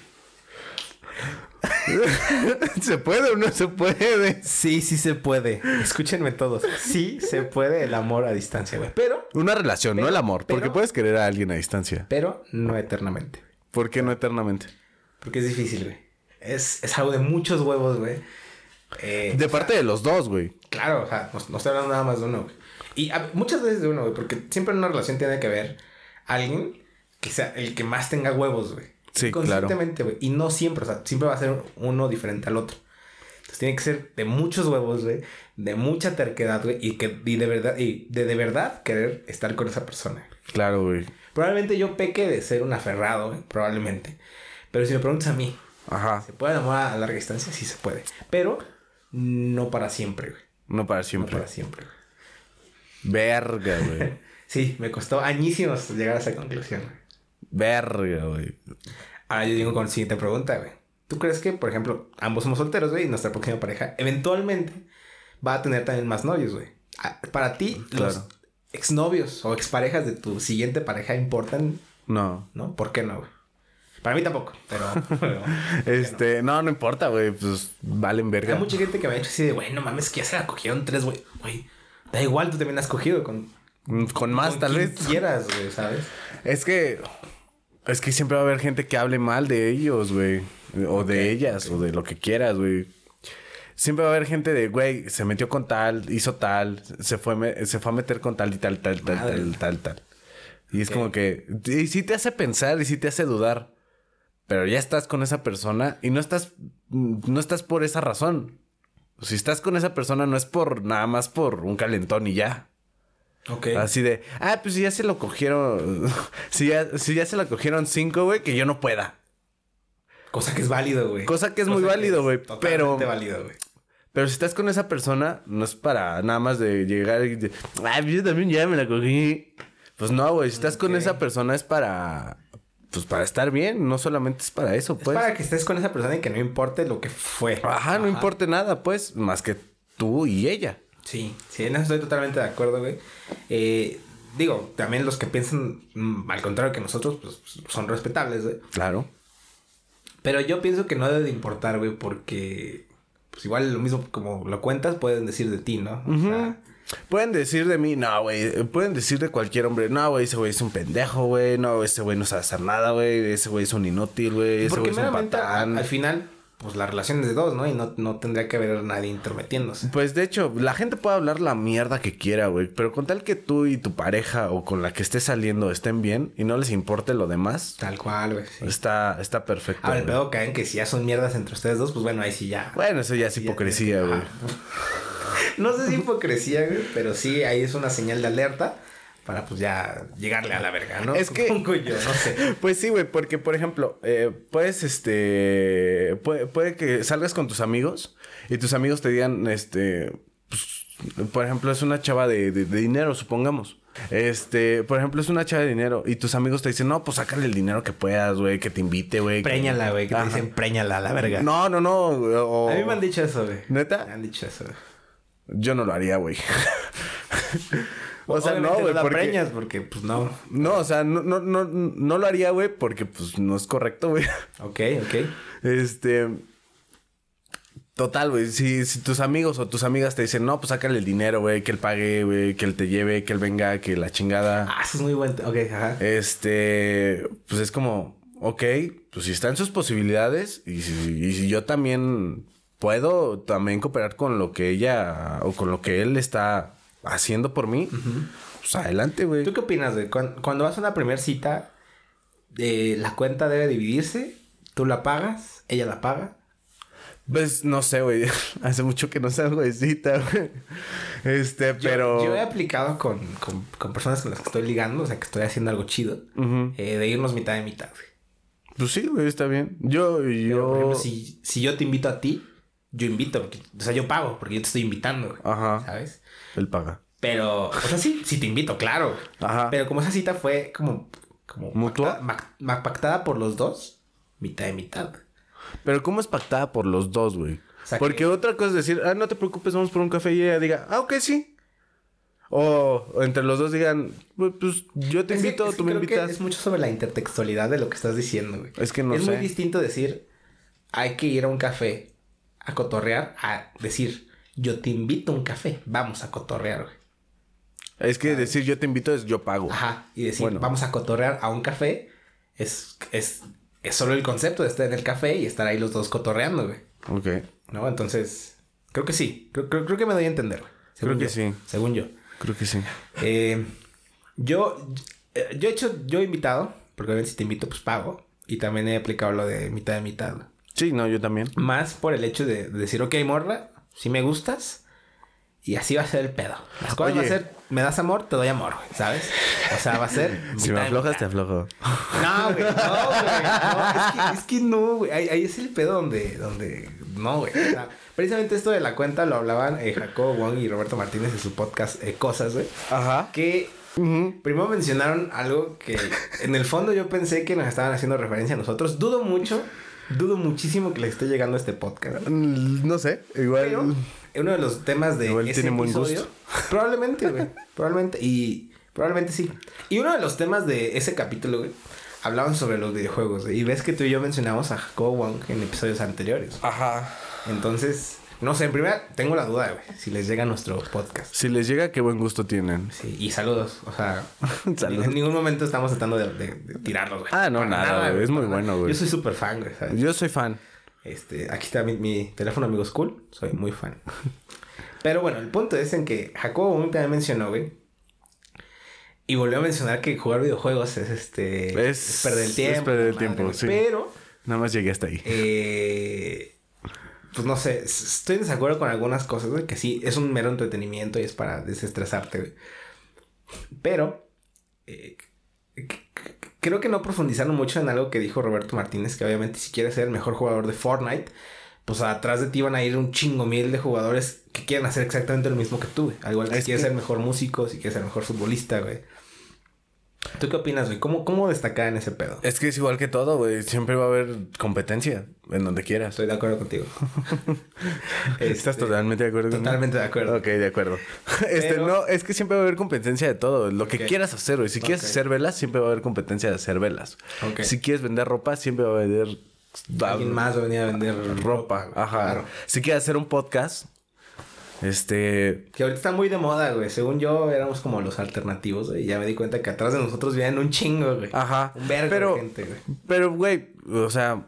(laughs) ¿Se puede o no se puede? Sí, sí se puede. Escúchenme todos. Sí se puede el amor a distancia, güey. Pero, Una relación, no el amor. porque puedes querer a alguien a distancia. pero no eternamente. ¿Por qué no eternamente? Porque es difícil, güey. Es, es algo de muchos huevos, güey. Eh, De parte de los dos, güey. Claro, o sea, no, no estoy hablando nada más de uno, güey. Y a- muchas veces de uno, güey, porque siempre en una relación tiene que haber alguien que sea el que más tenga huevos, güey. Sí. Constantemente, güey. Y no siempre, o sea, siempre va a ser uno diferente al otro. Entonces tiene que ser de muchos huevos, güey, de mucha terquedad, güey, y que y de verdad, y de, de verdad querer estar con esa persona. Claro, güey. Probablemente yo peque de ser un aferrado, güey, probablemente. Pero si me preguntas a mí, Ajá. ¿se puede enamorar a larga distancia? Sí se puede. Pero no para siempre, güey. No para No siempre. para siempre, güey. Verga, güey. (laughs) Sí, me costó añísimos llegar a esa conclusión. güey. Verga, güey. Ahora yo digo con la siguiente pregunta, güey. ¿Tú crees que, por ejemplo, ambos somos solteros, güey, y nuestra próxima pareja eventualmente va a tener también más novios, güey? Ah, Para ti, los Claro. exnovios o exparejas de tu siguiente pareja importan, No. ¿no? ¿Por qué no, güey? Para mí tampoco, pero... (laughs) pero Este, no, no importa, güey. Pues valen verga. Hay mucha gente que me ha dicho así de, güey, no mames, que ya se la cogieron tres, güey. Güey, da igual, tú también la has cogido con... Mm, Con más, con tal quien vez. (laughs) quieras, güey, ¿sabes? Es que. Es que siempre va a haber gente que hable mal de ellos, güey. O de ellas, o de lo que quieras, güey. Siempre va a haber gente de, güey, se metió con tal, hizo tal, se fue, se fue a meter con tal y tal, tal, tal, Madre. tal, tal, tal. Y es como que. Y sí te hace pensar y sí te hace dudar. Pero ya estás con esa persona y no estás. No estás por esa razón. Si estás con esa persona no es por nada más por un calentón y ya. Ok. Así de, ah, pues si ya se lo cogieron. (laughs) si, ya, si ya se la cogieron cinco, güey, que yo no pueda. Cosa que es válido, güey. Cosa que es muy válido, güey, pero- válido, güey. Pero si estás con esa persona, no es para nada más de llegar y de, ah, yo también ya me la cogí. Pues no, güey, si estás con esa persona es para, pues para estar bien, no solamente es para eso, Es pues. para que estés con esa persona y que no importe lo que fue. Ajá, no importa nada, pues, más que tú y ella. Sí, sí, en eso estoy totalmente de acuerdo, güey. Eh, digo, también los que piensan mm, al contrario que nosotros, pues son respetables, güey. Claro. Pero yo pienso que no debe de importar, güey, porque pues igual lo mismo como lo cuentas pueden decir de ti, ¿no? O sea, Pueden decir de mí, no, güey. Pueden decir de cualquier hombre, no, güey, ese güey es un pendejo, güey. No, ese güey no sabe hacer nada, güey. Ese güey es un inútil, güey. Ese güey es un patán. al final, pues la relación es de dos, ¿no? Y no, no tendría que haber nadie intrometiéndose. Pues de hecho, la gente puede hablar la mierda que quiera, güey. Pero con tal que tú y tu pareja o con la que estés saliendo estén bien y no les importe lo demás, Tal cual, güey. sí. está, está perfecto. Ahora, el pedo caen que si ya son mierdas entre ustedes dos, pues bueno, ahí sí ya. Bueno, eso ya es hipocresía, güey. (laughs) No sé si hipocresía, güey, pero sí, ahí es una señal de alerta para pues ya llegarle a la verga, ¿no? Es que- Supongo yo, no sé. (laughs) Pues sí, güey, porque por ejemplo, eh, puedes, este, puede, puede que salgas con tus amigos y tus amigos te digan, este, pues, por ejemplo, es una chava de, de- de dinero, supongamos. Este, por ejemplo, es una chava de dinero y tus amigos te dicen, no, pues sácale el dinero que puedas, güey, que te invite, güey. que-". Préñala, güey, que te dicen préñala a la verga. No, no, no. o- A mí me han dicho eso, güey. ¿Neta? Me han dicho eso. güey. Yo no lo haría, güey. (laughs) o sea, Obviamente no, güey, la porque... preñas porque, pues, no. No, o sea, no, no, no, no lo haría, güey, porque pues no es correcto, güey. Ok, ok. Este. Total, güey. Si, si tus amigos o tus amigas te dicen, no, pues sácale el dinero, güey, que él pague, güey, que él te lleve, que él venga, que la chingada. Ah, eso es muy bueno. Ok, ajá. Este. Pues es como, ok, pues si está en sus posibilidades y si, y si yo también puedo también cooperar con lo que ella o con lo que él está haciendo por mí, pues adelante, güey. ¿Tú qué opinas, güey? Cuando, cuando vas a una primera cita, eh, la cuenta debe dividirse. Tú la pagas, ella la paga. Pues no sé, güey. (laughs) Hace mucho que no salgo de cita, güey. Este, Yo- pero. Yo, he aplicado con, con, con personas con las que estoy ligando, o sea, que estoy haciendo algo chido, eh, de irnos mitad de mitad, güey. Pues sí, güey, está bien. Yo, Pero, yo. por ejemplo, si, si yo te invito a ti, yo invito, o sea, yo pago, porque yo te estoy invitando, güey. Ajá. ¿Sabes? Él paga. Pero, o sea, sí, sí te invito, claro. Ajá. Pero como esa cita fue como, como ¿Mutua? pactada, por los dos, mitad de mitad. Pero ¿cómo es pactada por los dos, güey? O sea, Porque que- otra cosa es decir, ah, no te preocupes, vamos por un café y ella diga, ah, ok, sí. O, entre los dos digan, pues, yo te Es invito, es que tú me que invitas. Es mucho sobre la intertextualidad de lo que estás diciendo, güey. Es que no Es sé. muy distinto decir, hay que ir a un café a cotorrear, a decir, yo te invito a un café, vamos a cotorrear, güey. Es que decir yo te invito es yo pago. Ajá. Y decir, Bueno. vamos a cotorrear a un café, es, es, es solo el concepto de estar en el café y estar ahí los dos cotorreando, güey. Ok. ¿No? Entonces, creo que sí. Creo, creo, creo que me doy a entender. Creo que yo. sí. Según yo. Creo que sí. Eh, yo, eh, yo he hecho, yo he invitado, porque obviamente si te invito, pues pago. Y también he aplicado lo de mitad de mitad. Sí, no, yo también. Más por el hecho de, de decir, ok, morra, si me gustas. Y así va a ser el pedo. Las cosas va a ser, me das amor, te doy amor, güey, ¿sabes? O sea, va a ser. (laughs) Si me aflojas, te aflojo. (laughs) No, güey, no, güey. No, es que, es que no, güey. Ahí, ahí es el pedo donde, donde, no, güey. O sea, precisamente esto de la cuenta lo hablaban eh, Jacobo Wong y Roberto Martínez en su podcast eh, Cosas, güey. Ajá. Que primero mencionaron algo que en el fondo yo pensé que nos estaban haciendo referencia a nosotros. Dudo mucho, dudo muchísimo que les esté llegando este podcast. Mm, No sé, igual. Pero uno de los temas de Igual ese tiene buen episodio, gusto. probablemente, güey, probablemente y probablemente sí. Y uno de los temas de ese capítulo, güey, hablaban sobre los videojuegos güey, y ves que tú y yo mencionamos a Jacobo Wong en episodios anteriores. Ajá. Entonces, no sé, en primera tengo la duda, güey, si les llega nuestro podcast. Si les llega, qué buen gusto tienen. Sí, y saludos, o sea, (laughs) Saludos. en ningún momento estamos tratando de, de- de tirarlos, güey. Ah, no, Para nada, güey, es muy bueno, güey. Yo soy súper fan, güey, ¿sabes? Yo soy fan. Este, aquí está mi, mi teléfono amigos cool. Soy muy fan. (laughs) Pero bueno, el punto es en que Jacobo también mencionó, güey. Y volvió a mencionar que jugar videojuegos es este. Es- perder el es tiempo. perder el tiempo, sí. Pero, Nada más llegué hasta ahí. eh, pues no sé, estoy en desacuerdo con algunas cosas, güey. Que sí, es un mero entretenimiento y es para desestresarte, güey. Pero, eh, creo que no profundizaron mucho en algo que dijo Roberto Martínez, que obviamente si quieres ser el mejor jugador de Fortnite, pues atrás de ti van a ir un chingo mil de jugadores que quieren hacer exactamente lo mismo que tú, güey. Al igual que si quieres que- ser el mejor músico, si quieres ser el mejor futbolista, güey. ¿Tú qué opinas, güey? ¿Cómo, ¿Cómo destacar en ese pedo? Es que es igual que todo, güey. Siempre va a haber competencia en donde quieras. Estoy de acuerdo contigo. (laughs) ¿Estás Este, totalmente de acuerdo? Totalmente de acuerdo. Ok, de acuerdo. (laughs) Este, no, es que siempre va a haber competencia de todo. Lo que quieras hacer, güey. Si quieres hacer velas, siempre va a haber competencia de hacer velas. Ok. Si quieres vender ropa, siempre va a haber Alguien más va a venir a vender ropa. güey. Ajá. Claro. Si quieres hacer un podcast, este. Que ahorita está muy de moda, güey. Según yo, éramos como los alternativos, güey. Y ya me di cuenta que atrás de nosotros vienen un chingo, güey. Ajá. Un vergo Pero- de gente, güey. Pero, güey, o sea,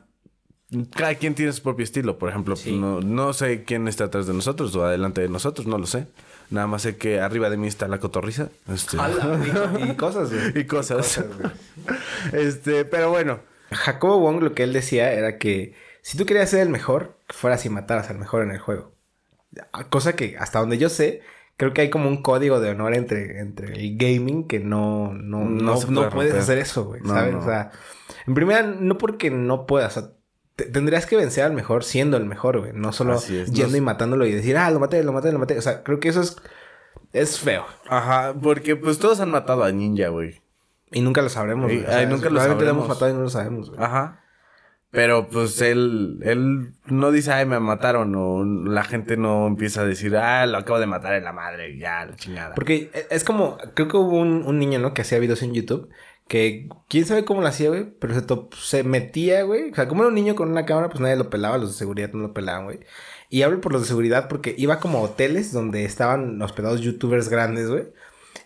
cada quien tiene su propio estilo. Por ejemplo, Sí. no, no sé quién está atrás de nosotros o adelante de nosotros, no lo sé. Nada más sé que arriba de mí está la cotorriza. Este, y, y cosas, güey. (laughs) y cosas. güey. (laughs) este, pero bueno. Jacobo Wong lo que él decía era que si tú querías ser el mejor, que fueras y mataras al mejor en el juego. Cosa que hasta donde yo sé, creo que hay como un código de honor entre, entre el gaming que no, no, No no, puedes hacer eso, güey. ¿Sabes? O sea, en primera, no porque no puedas. o sea, te- tendrías que vencer al mejor siendo el mejor, güey. No solo es, yendo y matándolo y decir, ah, lo maté, lo maté, lo maté. O sea, creo que eso es, es feo. Ajá, porque pues todos han matado a Ninja, güey. Y nunca lo sabremos, güey. O sea, ay, nunca lo sabremos. hemos matado y no lo sabemos, güey. Ajá. Pero pues él, él no dice, ay, me mataron. O la gente no empieza a decir, ah, lo acabo de matar en la madre. y Ya, la chingada. Porque e- es como, creo que hubo un, un niño, ¿no? Que hacía videos en YouTube. Que quién sabe cómo lo hacía, güey. Pero se, to- se metía, güey. O sea, como era un niño con una cámara, pues nadie lo pelaba. Los de seguridad no lo pelaban, güey. Y hablo por los de seguridad porque iba como a hoteles donde estaban hospedados youtubers grandes, güey.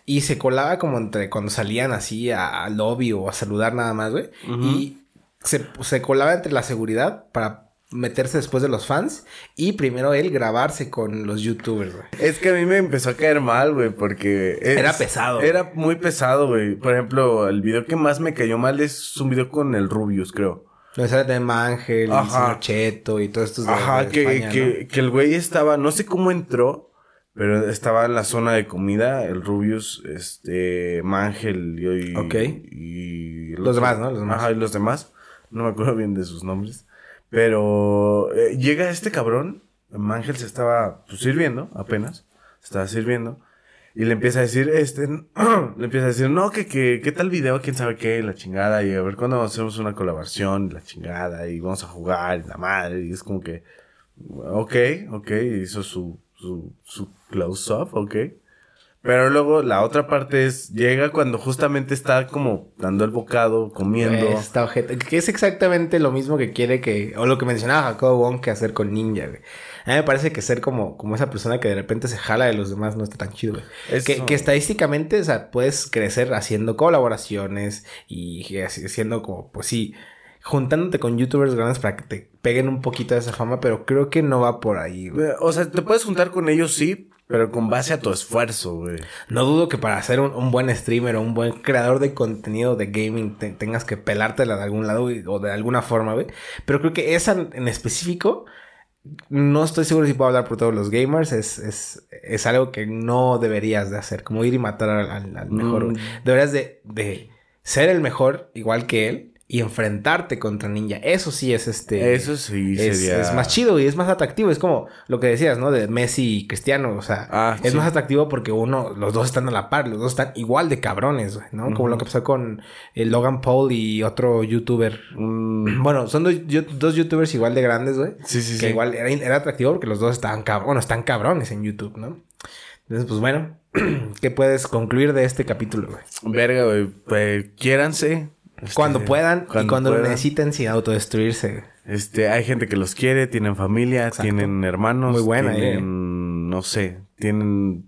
Y se colaba como entre cuando salían así a- al lobby o a saludar nada más, güey. Y se, se colaba entre la seguridad para meterse después de los fans. Y primero él grabarse con los youtubers, güey. Es que a mí me empezó a caer mal, güey, porque... es- Era pesado, Era muy pesado, güey. Por ejemplo, el video que más me cayó mal es un video con el Rubius, creo. Donde sale de Ángel, el Cheto y todos estos de, Ajá, de que, España, que, que el güey estaba, no sé cómo entró, pero estaba en la zona de comida, el Rubius, este, Mangel y... y- Ok. y Los demás, ¿no? Los demás. Ajá, y los demás. No me acuerdo bien de sus nombres. Pero eh, llega este cabrón, Mangel se estaba pues, sirviendo, apenas, se estaba sirviendo. Y le empieza a decir, este, (clears throat) le empieza a decir, no, que, que, ¿qué tal video? ¿Quién sabe qué? La chingada. Y a ver cuándo hacemos una colaboración, la chingada. Y vamos a jugar, la madre. Y es como que, ok, ok. Hizo su, su, su close-up, ok. Pero luego la otra parte es, llega cuando justamente está como dando el bocado, comiendo. Esta ojete, que es exactamente lo mismo que quiere que, o lo que mencionaba Jacobo Wong que hacer con Ninja, güey. A mí me parece que ser como, como esa persona que de repente se jala de los demás no está tan chido, güey. Que, que estadísticamente, o sea, puedes crecer haciendo colaboraciones y haciendo como, pues sí, juntándote con youtubers grandes para que te peguen un poquito de esa fama, pero creo que no va por ahí, güey. O sea, te puedes juntar con ellos, sí, pero con base a tu esfuerzo, güey. No dudo que para ser un, un buen streamer o un buen creador de contenido de gaming te- tengas que pelártela de algún lado güey, o de alguna forma, güey. Pero creo que esa en- específico, no estoy seguro si puedo hablar por todos los gamers. Es, es, es algo que no deberías de hacer, como ir y matar al, al- mejor. Mm. Deberías de, de ser el mejor, igual que él, y enfrentarte contra Ninja. Eso sí es este. Eso sí es, sería... es más chido y es más atractivo. Es como lo que decías, ¿no? De Messi y Cristiano. O sea, Ah, es sí. más atractivo porque uno, los dos están a la par, los dos están igual de cabrones, ¿no? Como lo que pasó con el Logan Paul y otro youtuber. Mm, Bueno, son dos, yo- dos youtubers igual de grandes, güey. sí, sí, que sí. igual era, era atractivo porque los dos estaban cabrones. Bueno, están cabrones en YouTube, ¿no? Entonces, pues bueno, (clears throat) ¿qué puedes concluir de este capítulo, güey? Verga, güey. Pues, quiéranse. Este, Cuando puedan y cuando lo necesiten sin autodestruirse. Este, hay gente que los quiere, tienen familia, Exacto. tienen hermanos. Muy buena, eh. tienen, no sé, tienen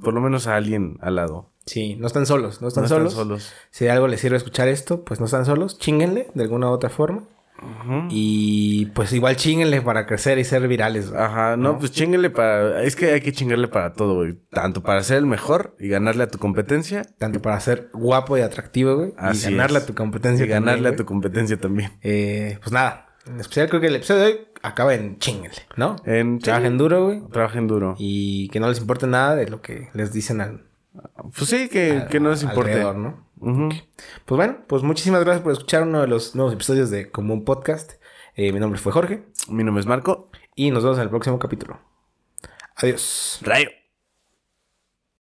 por lo menos a alguien al lado. Sí, no están solos, no están No solos. solos. Si de algo les sirve escuchar esto, pues no están solos. Chinguenle de alguna u otra forma. Y pues igual chinguenle para crecer y ser virales. güey. Ajá, no, pues chinguele para... Es que hay que chingarle para todo, güey. Tanto para ser el mejor y ganarle a tu competencia. Tanto para ser guapo y atractivo, güey. Así y ganarle es. a tu competencia. Y ganarle también, a tu competencia también. Eh, pues nada. En especial creo que el episodio de hoy acaba en chinguenle, ¿no? En Trabajen duro, güey. Trabajen duro. Y que no les importe nada de lo que les dicen al, Pues sí, que, que no les importe. alrededor, Pues bueno, pues muchísimas gracias por escuchar uno de los nuevos episodios de Común Podcast. Eh, mi nombre fue Jorge Mi nombre es Marco. y nos vemos en el próximo capítulo. Adiós. Rayo.